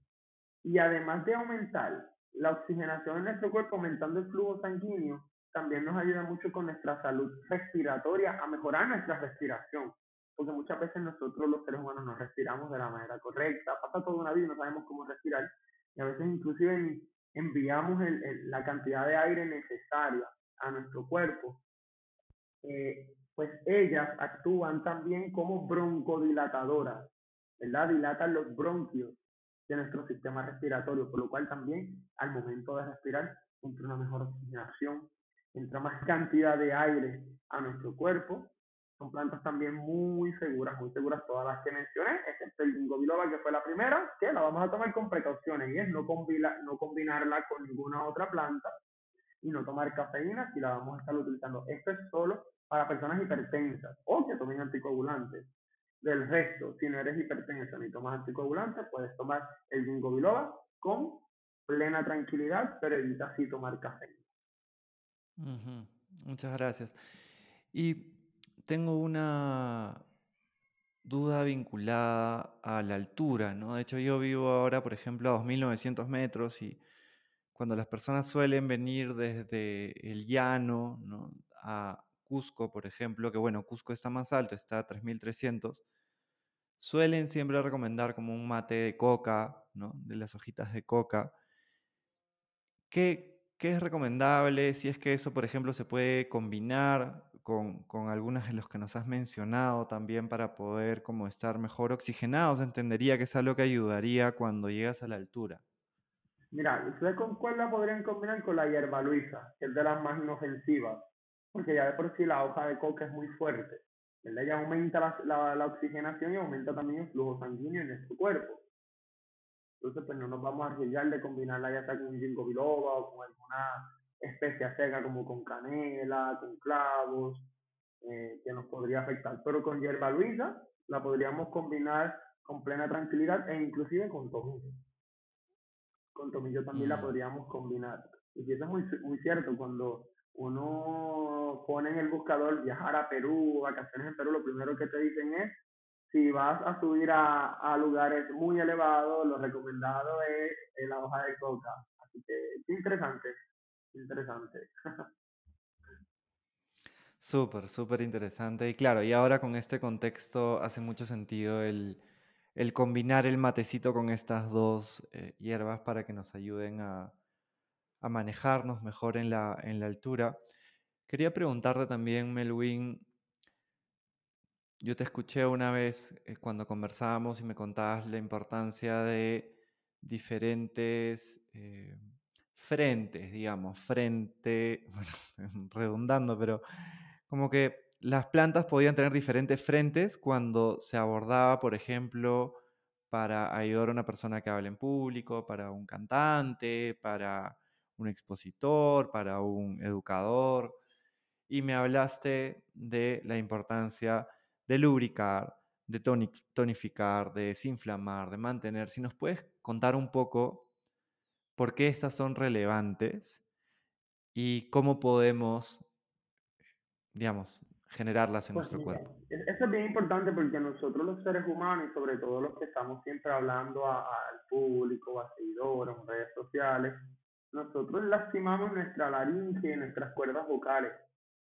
Y además de aumentar la oxigenación en nuestro cuerpo, aumentando el flujo sanguíneo, también nos ayuda mucho con nuestra salud respiratoria, a mejorar nuestra respiración. Porque muchas veces nosotros los seres humanos no respiramos de la manera correcta, pasa toda una vida y no sabemos cómo respirar. Y a veces inclusive enviamos la cantidad de aire necesaria a nuestro cuerpo eh, pues ellas actúan también como broncodilatadoras, ¿verdad? Dilatan los bronquios de nuestro sistema respiratorio, por lo cual también al momento de respirar entra una mejor oxigenación, entra más cantidad de aire a nuestro cuerpo. Son plantas también muy seguras, muy seguras todas las que mencioné, excepto el ginkgo biloba que fue la primera, que la vamos a tomar con precauciones y es no, no combinarla con ninguna otra planta y no tomar cafeína si la vamos a estar utilizando. Esto es solo para personas hipertensas o que tomen anticoagulantes. Del resto, si no eres hipertensa ni tomas anticoagulantes, puedes tomar el ginkgo biloba con plena tranquilidad, pero evita así tomar cafeína. Muchas gracias. Y tengo una duda vinculada a la altura, ¿no? De hecho, yo vivo ahora, por ejemplo, a 2.900 metros y cuando las personas suelen venir desde el llano a Cusco, por ejemplo, que bueno, Cusco está más alto, está a 3300, suelen siempre recomendar como un mate de coca, ¿no? de las hojitas de coca. ¿Qué, ¿Qué, es recomendable? Si es que eso, por ejemplo, se puede combinar con, con algunas de los que nos has mencionado también para poder como estar mejor oxigenados, entendería que es algo que ayudaría cuando llegas a la altura. Mira, ¿ustedes con cuál la podrían combinar? Con la hierba luisa, que es de las más inofensivas, porque ya de por sí la hoja de coca es muy fuerte. ¿verdad? Ya aumenta la, la, oxigenación y aumenta también el flujo sanguíneo en nuestro cuerpo. Entonces, pues no nos vamos a arriesgar de combinarla ya sea con un ginkgo biloba o con alguna especia seca como con canela, con clavos, eh, que nos podría afectar. Pero con hierba luisa la podríamos combinar con plena tranquilidad e inclusive con tomillo con tomillo también la mm. podríamos combinar. Y eso es muy, muy cierto, cuando uno pone en el buscador viajar a Perú, vacaciones en Perú, lo primero que te dicen es, si vas a subir a, a lugares muy elevados, lo recomendado es la hoja de coca. Así que, interesante, interesante. [laughs] Súper, súper interesante. Y claro, y ahora con este contexto hace mucho sentido el, el combinar el matecito con estas dos eh, hierbas para que nos ayuden a, manejarnos mejor en la, en la, altura. Quería preguntarte también, Melwin, yo te escuché una vez eh, cuando conversábamos y me contabas la importancia de diferentes eh, frentes, digamos, frente, [laughs] bueno, redundando, pero como que las plantas podían tener diferentes frentes cuando se abordaba, por ejemplo, para ayudar a una persona que habla en público, para un cantante, para un expositor, para un educador. Y me hablaste de la importancia de lubricar, de tonificar, de desinflamar, de mantener. Si nos puedes contar un poco por qué estas son relevantes y cómo podemos, digamos, generarlas en pues nuestro cuerpo. Eso es bien importante porque nosotros los seres humanos y sobre todo los que estamos siempre hablando al público, a seguidores, en redes sociales, nosotros lastimamos nuestra laringe y nuestras cuerdas vocales.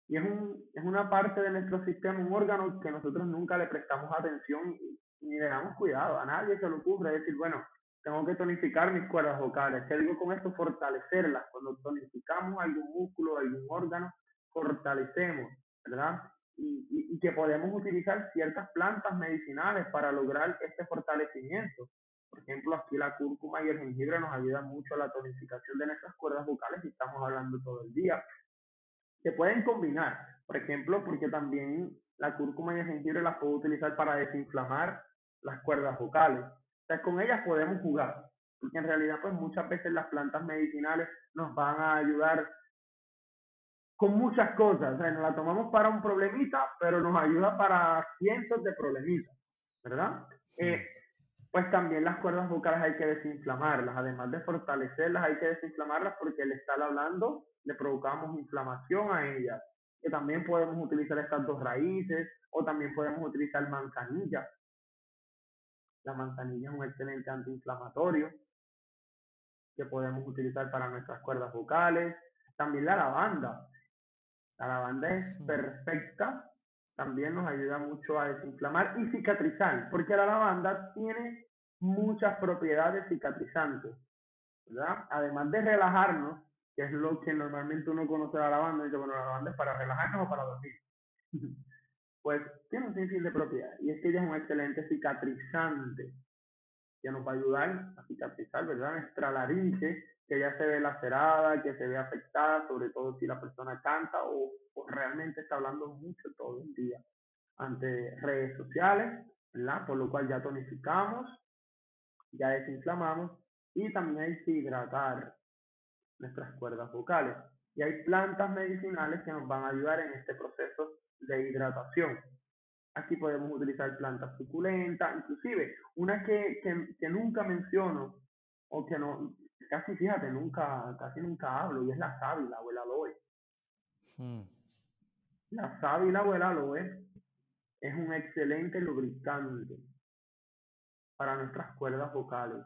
Y es, un, es una parte de nuestro sistema, un órgano que nosotros nunca le prestamos atención ni le damos cuidado. A nadie se le ocurre decir, bueno, tengo que tonificar mis cuerdas vocales. ¿Qué digo con esto? Fortalecerlas. Cuando tonificamos algún músculo, algún órgano, fortalecemos, ¿verdad? Y, y, que podemos utilizar ciertas plantas medicinales para lograr este fortalecimiento. Por ejemplo, aquí la cúrcuma y el jengibre nos ayudan mucho a la tonificación de nuestras cuerdas vocales y estamos hablando todo el día. Se pueden combinar, por ejemplo, porque también la cúrcuma y el jengibre las puedo utilizar para desinflamar las cuerdas vocales. O sea, con ellas podemos jugar, porque en realidad pues muchas veces las plantas medicinales nos van a ayudar con muchas cosas. O sea, nos la tomamos para un problemita, pero nos ayuda para cientos de problemitas, ¿verdad? Eh, pues también las cuerdas vocales hay que desinflamarlas, además de fortalecerlas hay que desinflamarlas porque al estar hablando le provocamos inflamación a ellas. Que también podemos utilizar estas dos raíces o también podemos utilizar manzanilla. La manzanilla es un excelente antiinflamatorio que podemos utilizar para nuestras cuerdas vocales. También la lavanda. La lavanda es perfecta, también nos ayuda mucho a desinflamar y cicatrizar, porque la lavanda tiene muchas propiedades cicatrizantes, ¿verdad? Además de relajarnos, que es lo que normalmente uno conoce la lavanda, dice, bueno, la lavanda es para relajarnos o para dormir. [laughs] pues tiene un sinfín de propiedades, y es que ella es un excelente cicatrizante, que nos va a ayudar a cicatrizar, ¿verdad? Nuestra laringe, que ya se ve lacerada, que se ve afectada, sobre todo si la persona canta o, realmente está hablando mucho todo el día ante redes sociales, ¿verdad? Por lo cual ya tonificamos, ya desinflamamos y también hay que hidratar nuestras cuerdas vocales. Y hay plantas medicinales que nos van a ayudar en este proceso de hidratación. Aquí podemos utilizar plantas suculentas, inclusive una que, que, que nunca menciono o que no, casi fíjate, nunca, casi nunca hablo, y es la sábila o el aloe. Hmm. La sábila o el aloe es un excelente lubricante para nuestras cuerdas vocales.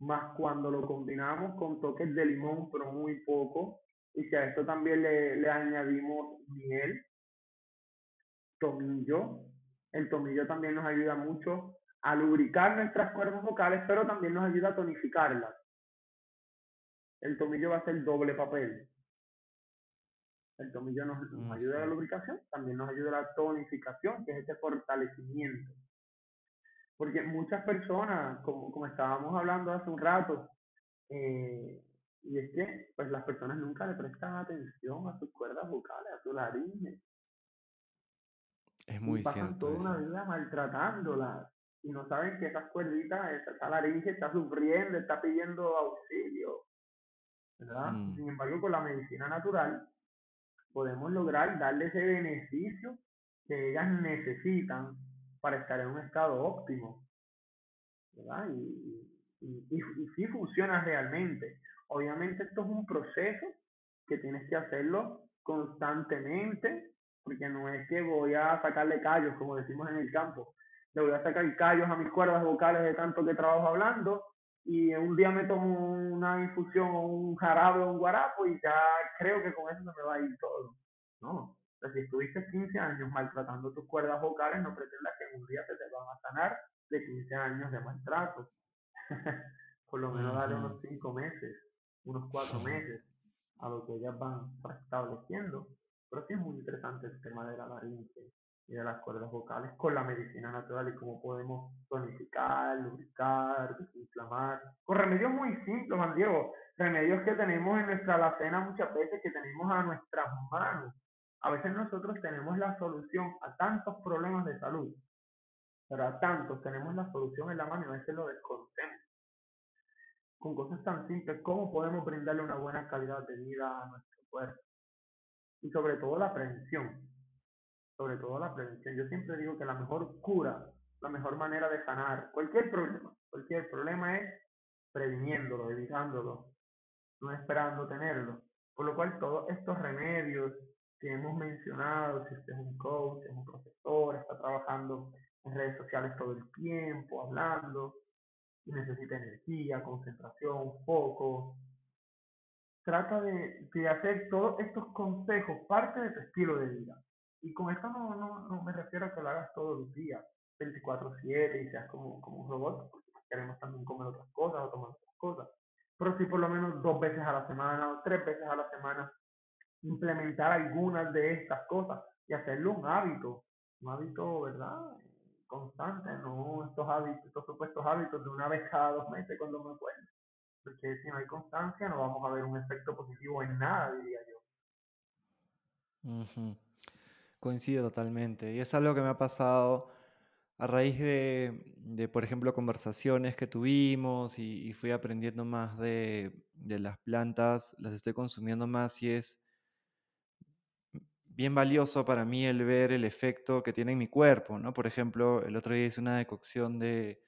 Más cuando lo combinamos con toques de limón, pero muy poco, y si a esto también le, le añadimos miel, tomillo, el tomillo también nos ayuda mucho a lubricar nuestras cuerdas vocales, pero también nos ayuda a tonificarlas el tomillo va a ser doble papel. El tomillo nos, ayuda a la lubricación, también nos ayuda a la tonificación, que es este fortalecimiento. Porque muchas personas, como, como estábamos hablando hace un rato, eh, y es que pues las personas nunca le prestan atención a sus cuerdas vocales, a su laringe. Es muy y pasan toda una vida maltratándolas y no saben que esas cuerditas, esa laringe está sufriendo, está pidiendo auxilio. Mm. Sin embargo, con la medicina natural podemos lograr darle ese beneficio que ellas necesitan para estar en un estado óptimo, ¿verdad? Y, y, y, sí funciona realmente. Obviamente esto es un proceso que tienes que hacerlo constantemente, porque no es que voy a sacarle callos, como decimos en el campo, le voy a sacar callos a mis cuerdas vocales de tanto que trabajo hablando y un día me tomo una infusión o un jarabe o un guarapo y ya creo que con eso se me va a ir todo. No, o sea, si estuviste 15 años maltratando tus cuerdas vocales, no pretendas que en un día se te van a sanar de 15 años de maltrato. [laughs] Por lo menos darle unos 5 meses, unos 4 meses a lo que ellas van estableciendo. Pero sí es muy interesante el tema de la laringe y de las cuerdas vocales con la medicina natural y cómo podemos tonificar, lubricar, desinflamar, con remedios muy simples, Juan Diego, remedios que tenemos en nuestra alacena muchas veces, que tenemos a nuestras manos. A veces nosotros tenemos la solución a tantos problemas de salud, pero a tantos tenemos la solución en la mano y a veces lo desconocemos. Con cosas tan simples, ¿cómo podemos brindarle una buena calidad de vida a nuestro cuerpo? Y sobre todo la prevención sobre todo la prevención. Yo siempre digo que la mejor cura, la mejor manera de sanar cualquier problema, cualquier problema es previniéndolo, evitándolo, no esperando tenerlo. Por lo cual todos estos remedios que hemos mencionado, si usted es un coach, es un profesor, está trabajando en redes sociales todo el tiempo, hablando, y necesita energía, concentración, foco, trata de, de, hacer todos estos consejos parte de tu estilo de vida. Y con esto no, no, no me refiero a que lo hagas todos los días, 24/7 y seas como, como un robot, porque queremos también comer otras cosas o tomar otras cosas. Pero sí por lo menos dos veces a la semana o tres veces a la semana implementar algunas de estas cosas y hacerlo un hábito, un hábito, ¿verdad? Constante, no estos hábitos, estos supuestos hábitos de una vez cada dos meses cuando me acuerdo. Porque si no hay constancia no vamos a ver un efecto positivo en nada, diría yo. Coincido totalmente. Y es algo que me ha pasado a raíz de, por ejemplo, conversaciones que tuvimos y, fui aprendiendo más de, de, las plantas, las estoy consumiendo más y es bien valioso para mí el ver el efecto que tiene en mi cuerpo, ¿no? Por ejemplo, el otro día hice una decocción de,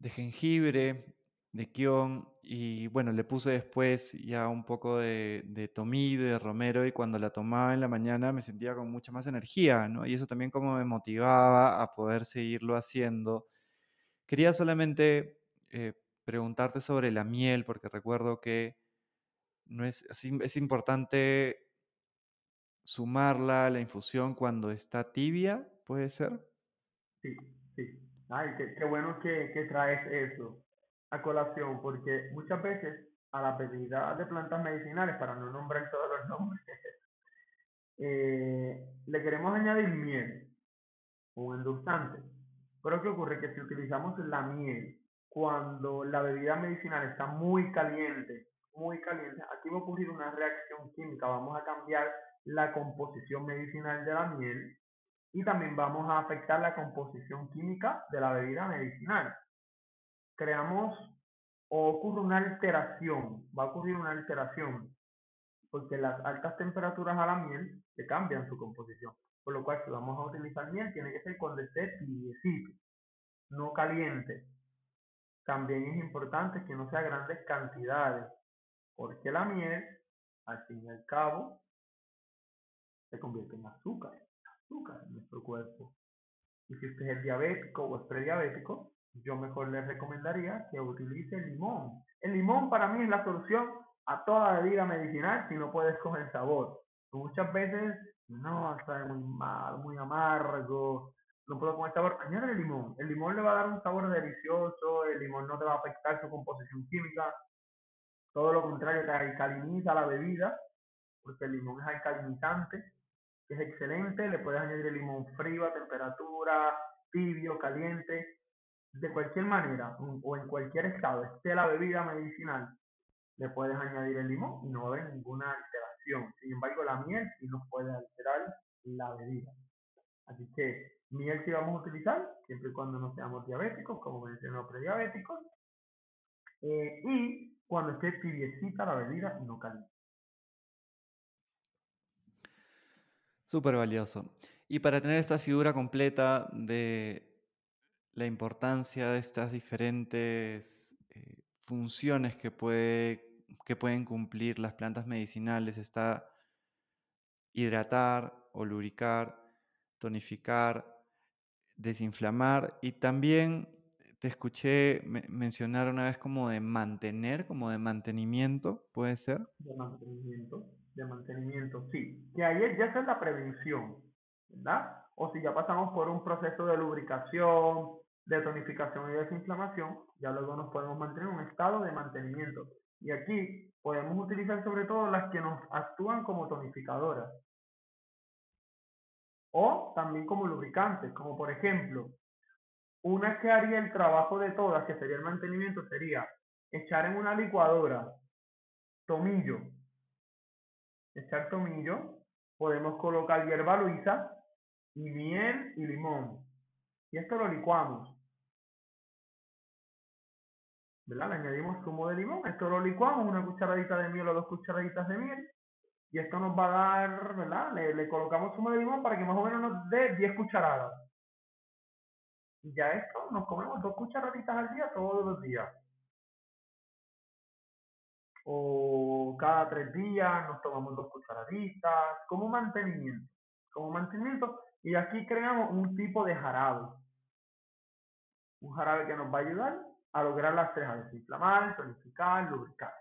de jengibre, de kion, y bueno, le puse después ya un poco de, de tomillo, de romero, y cuando la tomaba en la mañana me sentía con mucha más energía, ¿no? Y eso también como me motivaba a poder seguirlo haciendo. Quería solamente eh, preguntarte sobre la miel, porque recuerdo que no es, es importante sumarla a la infusión cuando está tibia, ¿puede ser? Sí, sí. Ay, qué, bueno que, que, traes eso a colación, porque muchas veces a la bebida de plantas medicinales, para no nombrar todos los nombres, [laughs] eh, le queremos añadir miel, un endulzante. Pero ¿qué ocurre? Que si utilizamos la miel cuando la bebida medicinal está muy caliente, muy caliente, aquí va a ocurrir una reacción química, vamos a cambiar la composición medicinal de la miel y también vamos a afectar la composición química de la bebida medicinal. Creamos o ocurre una alteración, va a ocurrir una alteración, porque las altas temperaturas a la miel le cambian su composición. Por lo cual, si vamos a utilizar miel, tiene que ser cuando esté tibiecito, no caliente. También es importante que no sea grandes cantidades, porque la miel, al fin y al cabo, se convierte en azúcar, azúcar en nuestro cuerpo. Y si usted es diabético o es prediabético, yo mejor le recomendaría que utilice el limón. El limón para mí es la solución a toda bebida medicinal si no puedes comer sabor. Muchas veces, no, está muy mal, muy amargo, no puedo comer sabor. Añade el limón. El limón le va a dar un sabor delicioso, el limón no te va a afectar su composición química. Todo lo contrario, te alcaliniza la bebida, porque el limón es alcalinizante es excelente, le puedes añadir el limón frío a temperatura, tibio, caliente, de cualquier manera o en cualquier estado esté la bebida medicinal, le puedes añadir el limón y no va a haber ninguna alteración. Sin embargo, la miel sí nos puede alterar la bebida. Así que miel sí vamos a utilizar, siempre y cuando no seamos diabéticos, como mencionó prediabéticos, eh, y cuando esté tibiecita la bebida no caliente. Súper valioso. Y para tener esa figura completa de la importancia de estas diferentes eh, funciones que, puede, que pueden cumplir las plantas medicinales, está hidratar o lubricar, tonificar, desinflamar y también te escuché mencionar una vez como de mantener, como de mantenimiento, ¿puede ser? De mantenimiento de mantenimiento, sí. Que ahí ya es la prevención, ¿verdad? O si ya pasamos por un proceso de lubricación, de tonificación y desinflamación, ya luego nos podemos mantener en un estado de mantenimiento. Y aquí podemos utilizar sobre todo las que nos actúan como tonificadoras. O también como lubricantes, como por ejemplo, una que haría el trabajo de todas, que sería el mantenimiento, sería echar en una licuadora tomillo, echar tomillo, podemos colocar hierba luisa y miel y limón. Y esto lo licuamos. ¿Verdad? Le añadimos zumo de limón, esto lo licuamos, una cucharadita de miel o dos cucharaditas de miel. Y esto nos va a dar, ¿verdad? Le, colocamos zumo de limón para que más o menos nos dé 10 cucharadas. Y ya esto nos comemos dos cucharaditas al día todos los días o cada tres días nos tomamos dos cucharaditas, como mantenimiento, como mantenimiento, y aquí creamos un tipo de jarabe, un jarabe que nos va a ayudar a lograr las tres, desinflamar, tonificar, lubricar.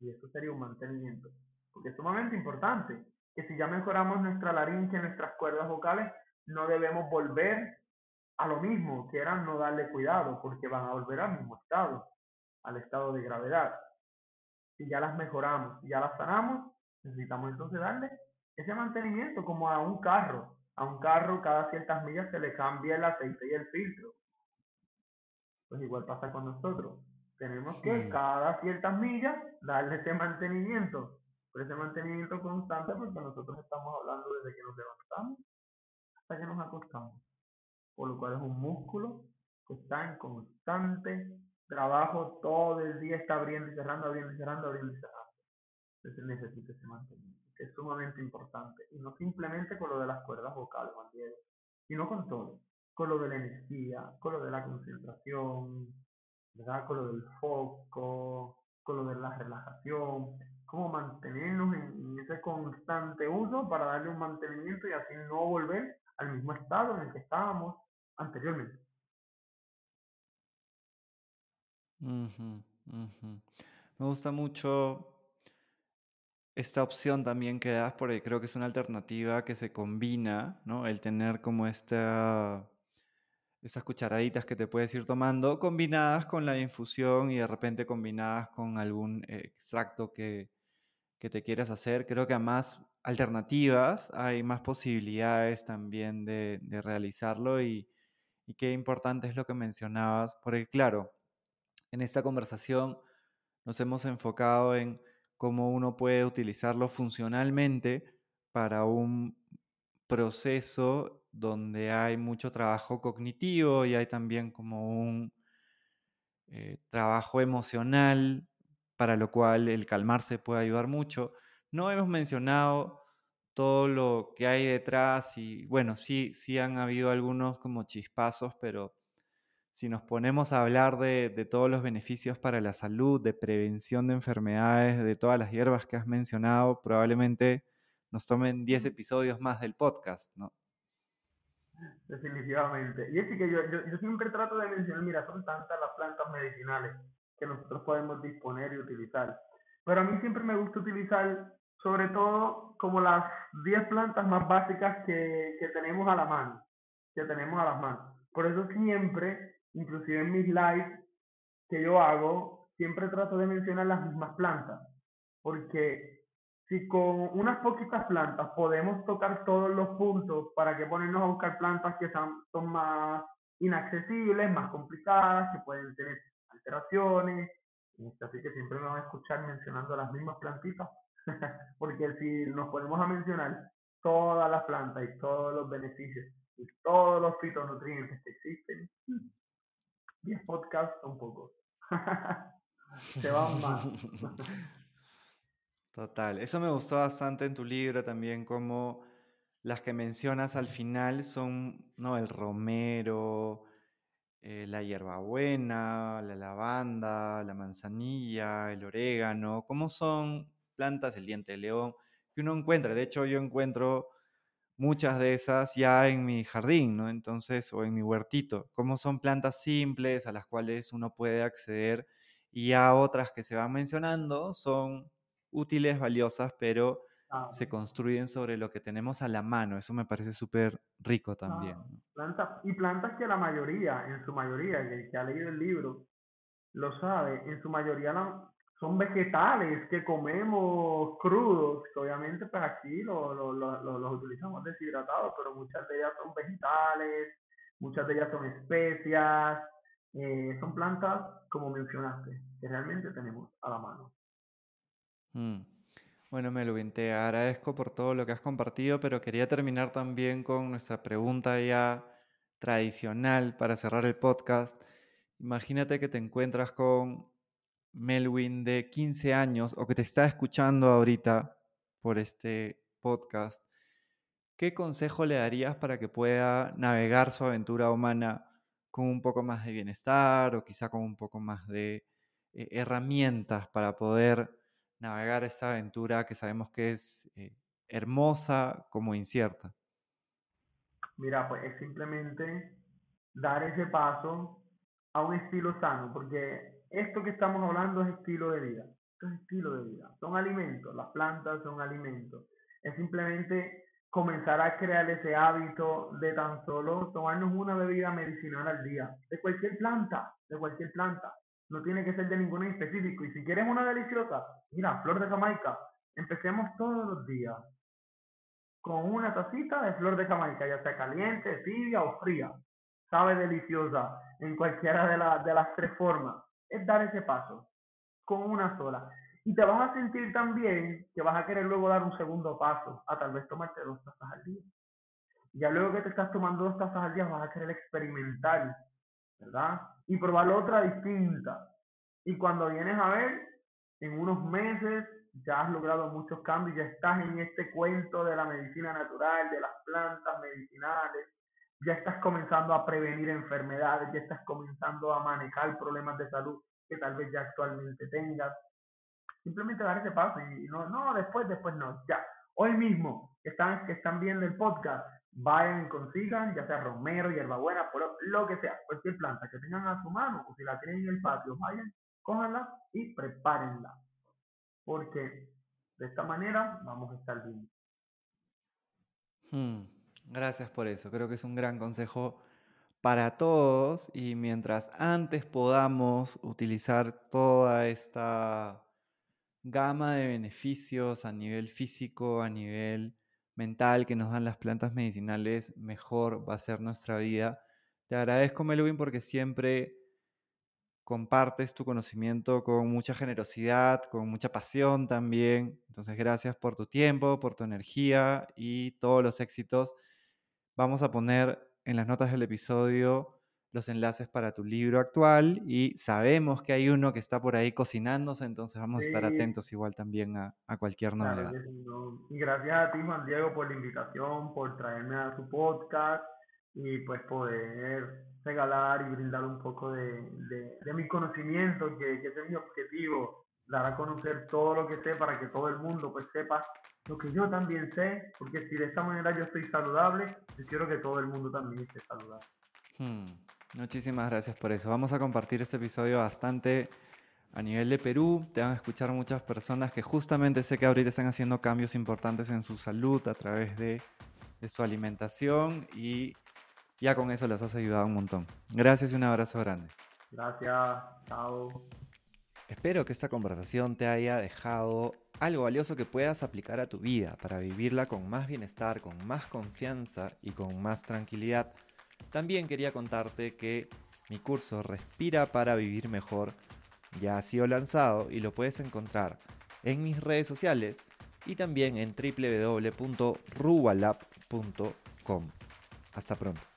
Y eso sería un mantenimiento. Porque es sumamente importante que si ya mejoramos nuestra laringe, nuestras cuerdas vocales, no debemos volver a lo mismo, que era no darle cuidado, porque van a volver al mismo estado, al estado de gravedad. Si ya las mejoramos, si ya las sanamos, necesitamos entonces darle ese mantenimiento como a un carro. A un carro cada ciertas millas se le cambia el aceite y el filtro. Pues igual pasa con nosotros. Tenemos que cada ciertas millas darle ese mantenimiento. Pero ese mantenimiento constante porque nosotros estamos hablando desde que nos levantamos hasta que nos acostamos. Por lo cual es un músculo que está en constante trabajo todo el día, está abriendo y cerrando, abriendo y cerrando, abriendo y cerrando. Entonces necesita ese mantenimiento, que es sumamente importante. Y no simplemente con lo de las cuerdas vocales, Juan Diego, sino con todo. Con lo de la energía, con lo de la concentración, ¿verdad? Con lo del foco, con lo de la relajación, cómo mantenernos en, ese constante uso para darle un mantenimiento y así no volver al mismo estado en el que estábamos anteriormente. Me gusta mucho esta opción también que das porque creo que es una alternativa que se combina, ¿no? El tener como esta esas cucharaditas que te puedes ir tomando, combinadas con la infusión y de repente combinadas con algún eh, extracto que, te quieras hacer. Creo que a más alternativas hay más posibilidades también de, realizarlo y, y, qué importante es lo que mencionabas, porque claro, en esta conversación nos hemos enfocado en cómo uno puede utilizarlo funcionalmente para un proceso donde hay mucho trabajo cognitivo y hay también como un eh, trabajo emocional, para lo cual el calmarse puede ayudar mucho. No hemos mencionado todo lo que hay detrás y bueno, sí, sí han habido algunos como chispazos, pero si nos ponemos a hablar de, de, todos los beneficios para la salud, de prevención de enfermedades, de todas las hierbas que has mencionado, probablemente nos tomen 10 episodios más del podcast, ¿no? Definitivamente. Y es que yo, yo, siempre trato de mencionar, mira, son tantas las plantas medicinales que nosotros podemos disponer y utilizar. Pero a mí siempre me gusta utilizar, sobre todo, como las 10 plantas más básicas que, que tenemos a la mano, que tenemos a las manos. Por eso siempre, inclusive en mis lives que yo hago, siempre trato de mencionar las mismas plantas. Porque si con unas poquitas plantas podemos tocar todos los puntos, ¿para que ponernos a buscar plantas que son, más inaccesibles, más complicadas, que pueden tener alteraciones? Así que siempre me van a escuchar mencionando las mismas plantitas, [laughs] porque si nos ponemos a mencionar todas las plantas y todos los beneficios y todos los fitonutrientes que existen, 10 podcasts son pocos. [laughs] Se van más. [laughs] Total, eso me gustó bastante en tu libro también, como las que mencionas al final son, ¿no? El romero, eh, la hierbabuena, la lavanda, la manzanilla, el orégano, cómo son plantas, el diente de león, que uno encuentra. De hecho, yo encuentro muchas de esas ya en mi jardín, ¿no? Entonces, o en mi huertito, cómo son plantas simples a las cuales uno puede acceder y ya otras que se van mencionando son útiles, valiosas, pero se construyen sobre lo que tenemos a la mano. Eso me parece súper rico también. Plantas, y plantas que la mayoría, en su mayoría, el que ha leído el libro, lo sabe, en su mayoría son vegetales que comemos crudos, que obviamente pues aquí los utilizamos deshidratados, pero muchas de ellas son vegetales, muchas de ellas son especias, eh, son plantas, como mencionaste, que realmente tenemos a la mano. Mm. Bueno, Melvin, te agradezco por todo lo que has compartido, pero quería terminar también con nuestra pregunta ya tradicional para cerrar el podcast. Imagínate que te encuentras con Melwin de 15 años o que te está escuchando ahorita por este podcast. ¿Qué consejo le darías para que pueda navegar su aventura humana con un poco más de bienestar o quizá con un poco más de eh, herramientas para poder navegar esta aventura que sabemos que es eh, hermosa como incierta? Mira, pues es simplemente dar ese paso a un estilo sano, porque esto que estamos hablando es estilo de vida. Esto es estilo de vida. Son alimentos. Las plantas son alimentos. Es simplemente comenzar a crear ese hábito de tan solo tomarnos una bebida medicinal al día. De cualquier planta. De cualquier planta. No tiene que ser de ninguna específico. Y si quieres una deliciosa, mira, flor de Jamaica. Empecemos todos los días con una tacita de flor de Jamaica, ya sea caliente, tibia o fría. Sabe deliciosa en cualquiera de, de las tres formas. Es dar ese paso con una sola. Y te vas a sentir también que vas a querer luego dar un segundo paso, a tal vez tomarte dos tazas al día. Ya luego que te estás tomando dos tazas al día vas a querer experimentar, ¿verdad? Y probar otra distinta. Y cuando vienes a ver, en unos meses ya has logrado muchos cambios, ya estás en este cuento de la medicina natural, de las plantas medicinales, ya estás comenzando a prevenir enfermedades, ya estás comenzando a manejar problemas de salud que tal vez ya actualmente tengas. Simplemente dar ese paso y no, no, después, después no, ya. Hoy mismo están, que están viendo el podcast, vayan y consigan, ya sea romero, hierbabuena, lo que sea, cualquier planta que tengan a su mano o si la tienen en el patio, vayan, cójanla y prepárenla porque de esta manera vamos a estar bien. Hmm, gracias por eso, creo que es un gran consejo para todos y mientras antes podamos utilizar toda esta gama de beneficios a nivel físico, a nivel mental que nos dan las plantas medicinales, mejor va a ser nuestra vida. Te agradezco, Melvin, porque siempre compartes tu conocimiento con mucha generosidad, con mucha pasión también. Entonces, gracias por tu tiempo, por tu energía y todos los éxitos. Vamos a poner en las notas del episodio los enlaces para tu libro actual y sabemos que hay uno que está por ahí cocinándose, entonces vamos a estar atentos igual también a, cualquier novedad. Y gracias a ti, Juan Diego, por la invitación, por traerme a tu podcast y pues poder regalar y brindar un poco de, de, mi conocimiento, que, que, es mi objetivo, dar a conocer todo lo que sé para que todo el mundo pues sepa lo que yo también sé, porque si de esta manera yo estoy saludable, yo quiero que todo el mundo también esté saludable. Hmm, muchísimas gracias por eso. Vamos a compartir este episodio bastante a nivel de Perú. Te van a escuchar muchas personas que justamente sé que ahorita están haciendo cambios importantes en su salud a través de, de su alimentación y ya con eso les has ayudado un montón. Gracias y un abrazo grande. Gracias, chao. Espero que esta conversación te haya dejado algo valioso que puedas aplicar a tu vida para vivirla con más bienestar, con más confianza y con más tranquilidad. También quería contarte que mi curso Respira para Vivir Mejor ya ha sido lanzado y lo puedes encontrar en mis redes sociales y también en www.rubalab.com. Hasta pronto.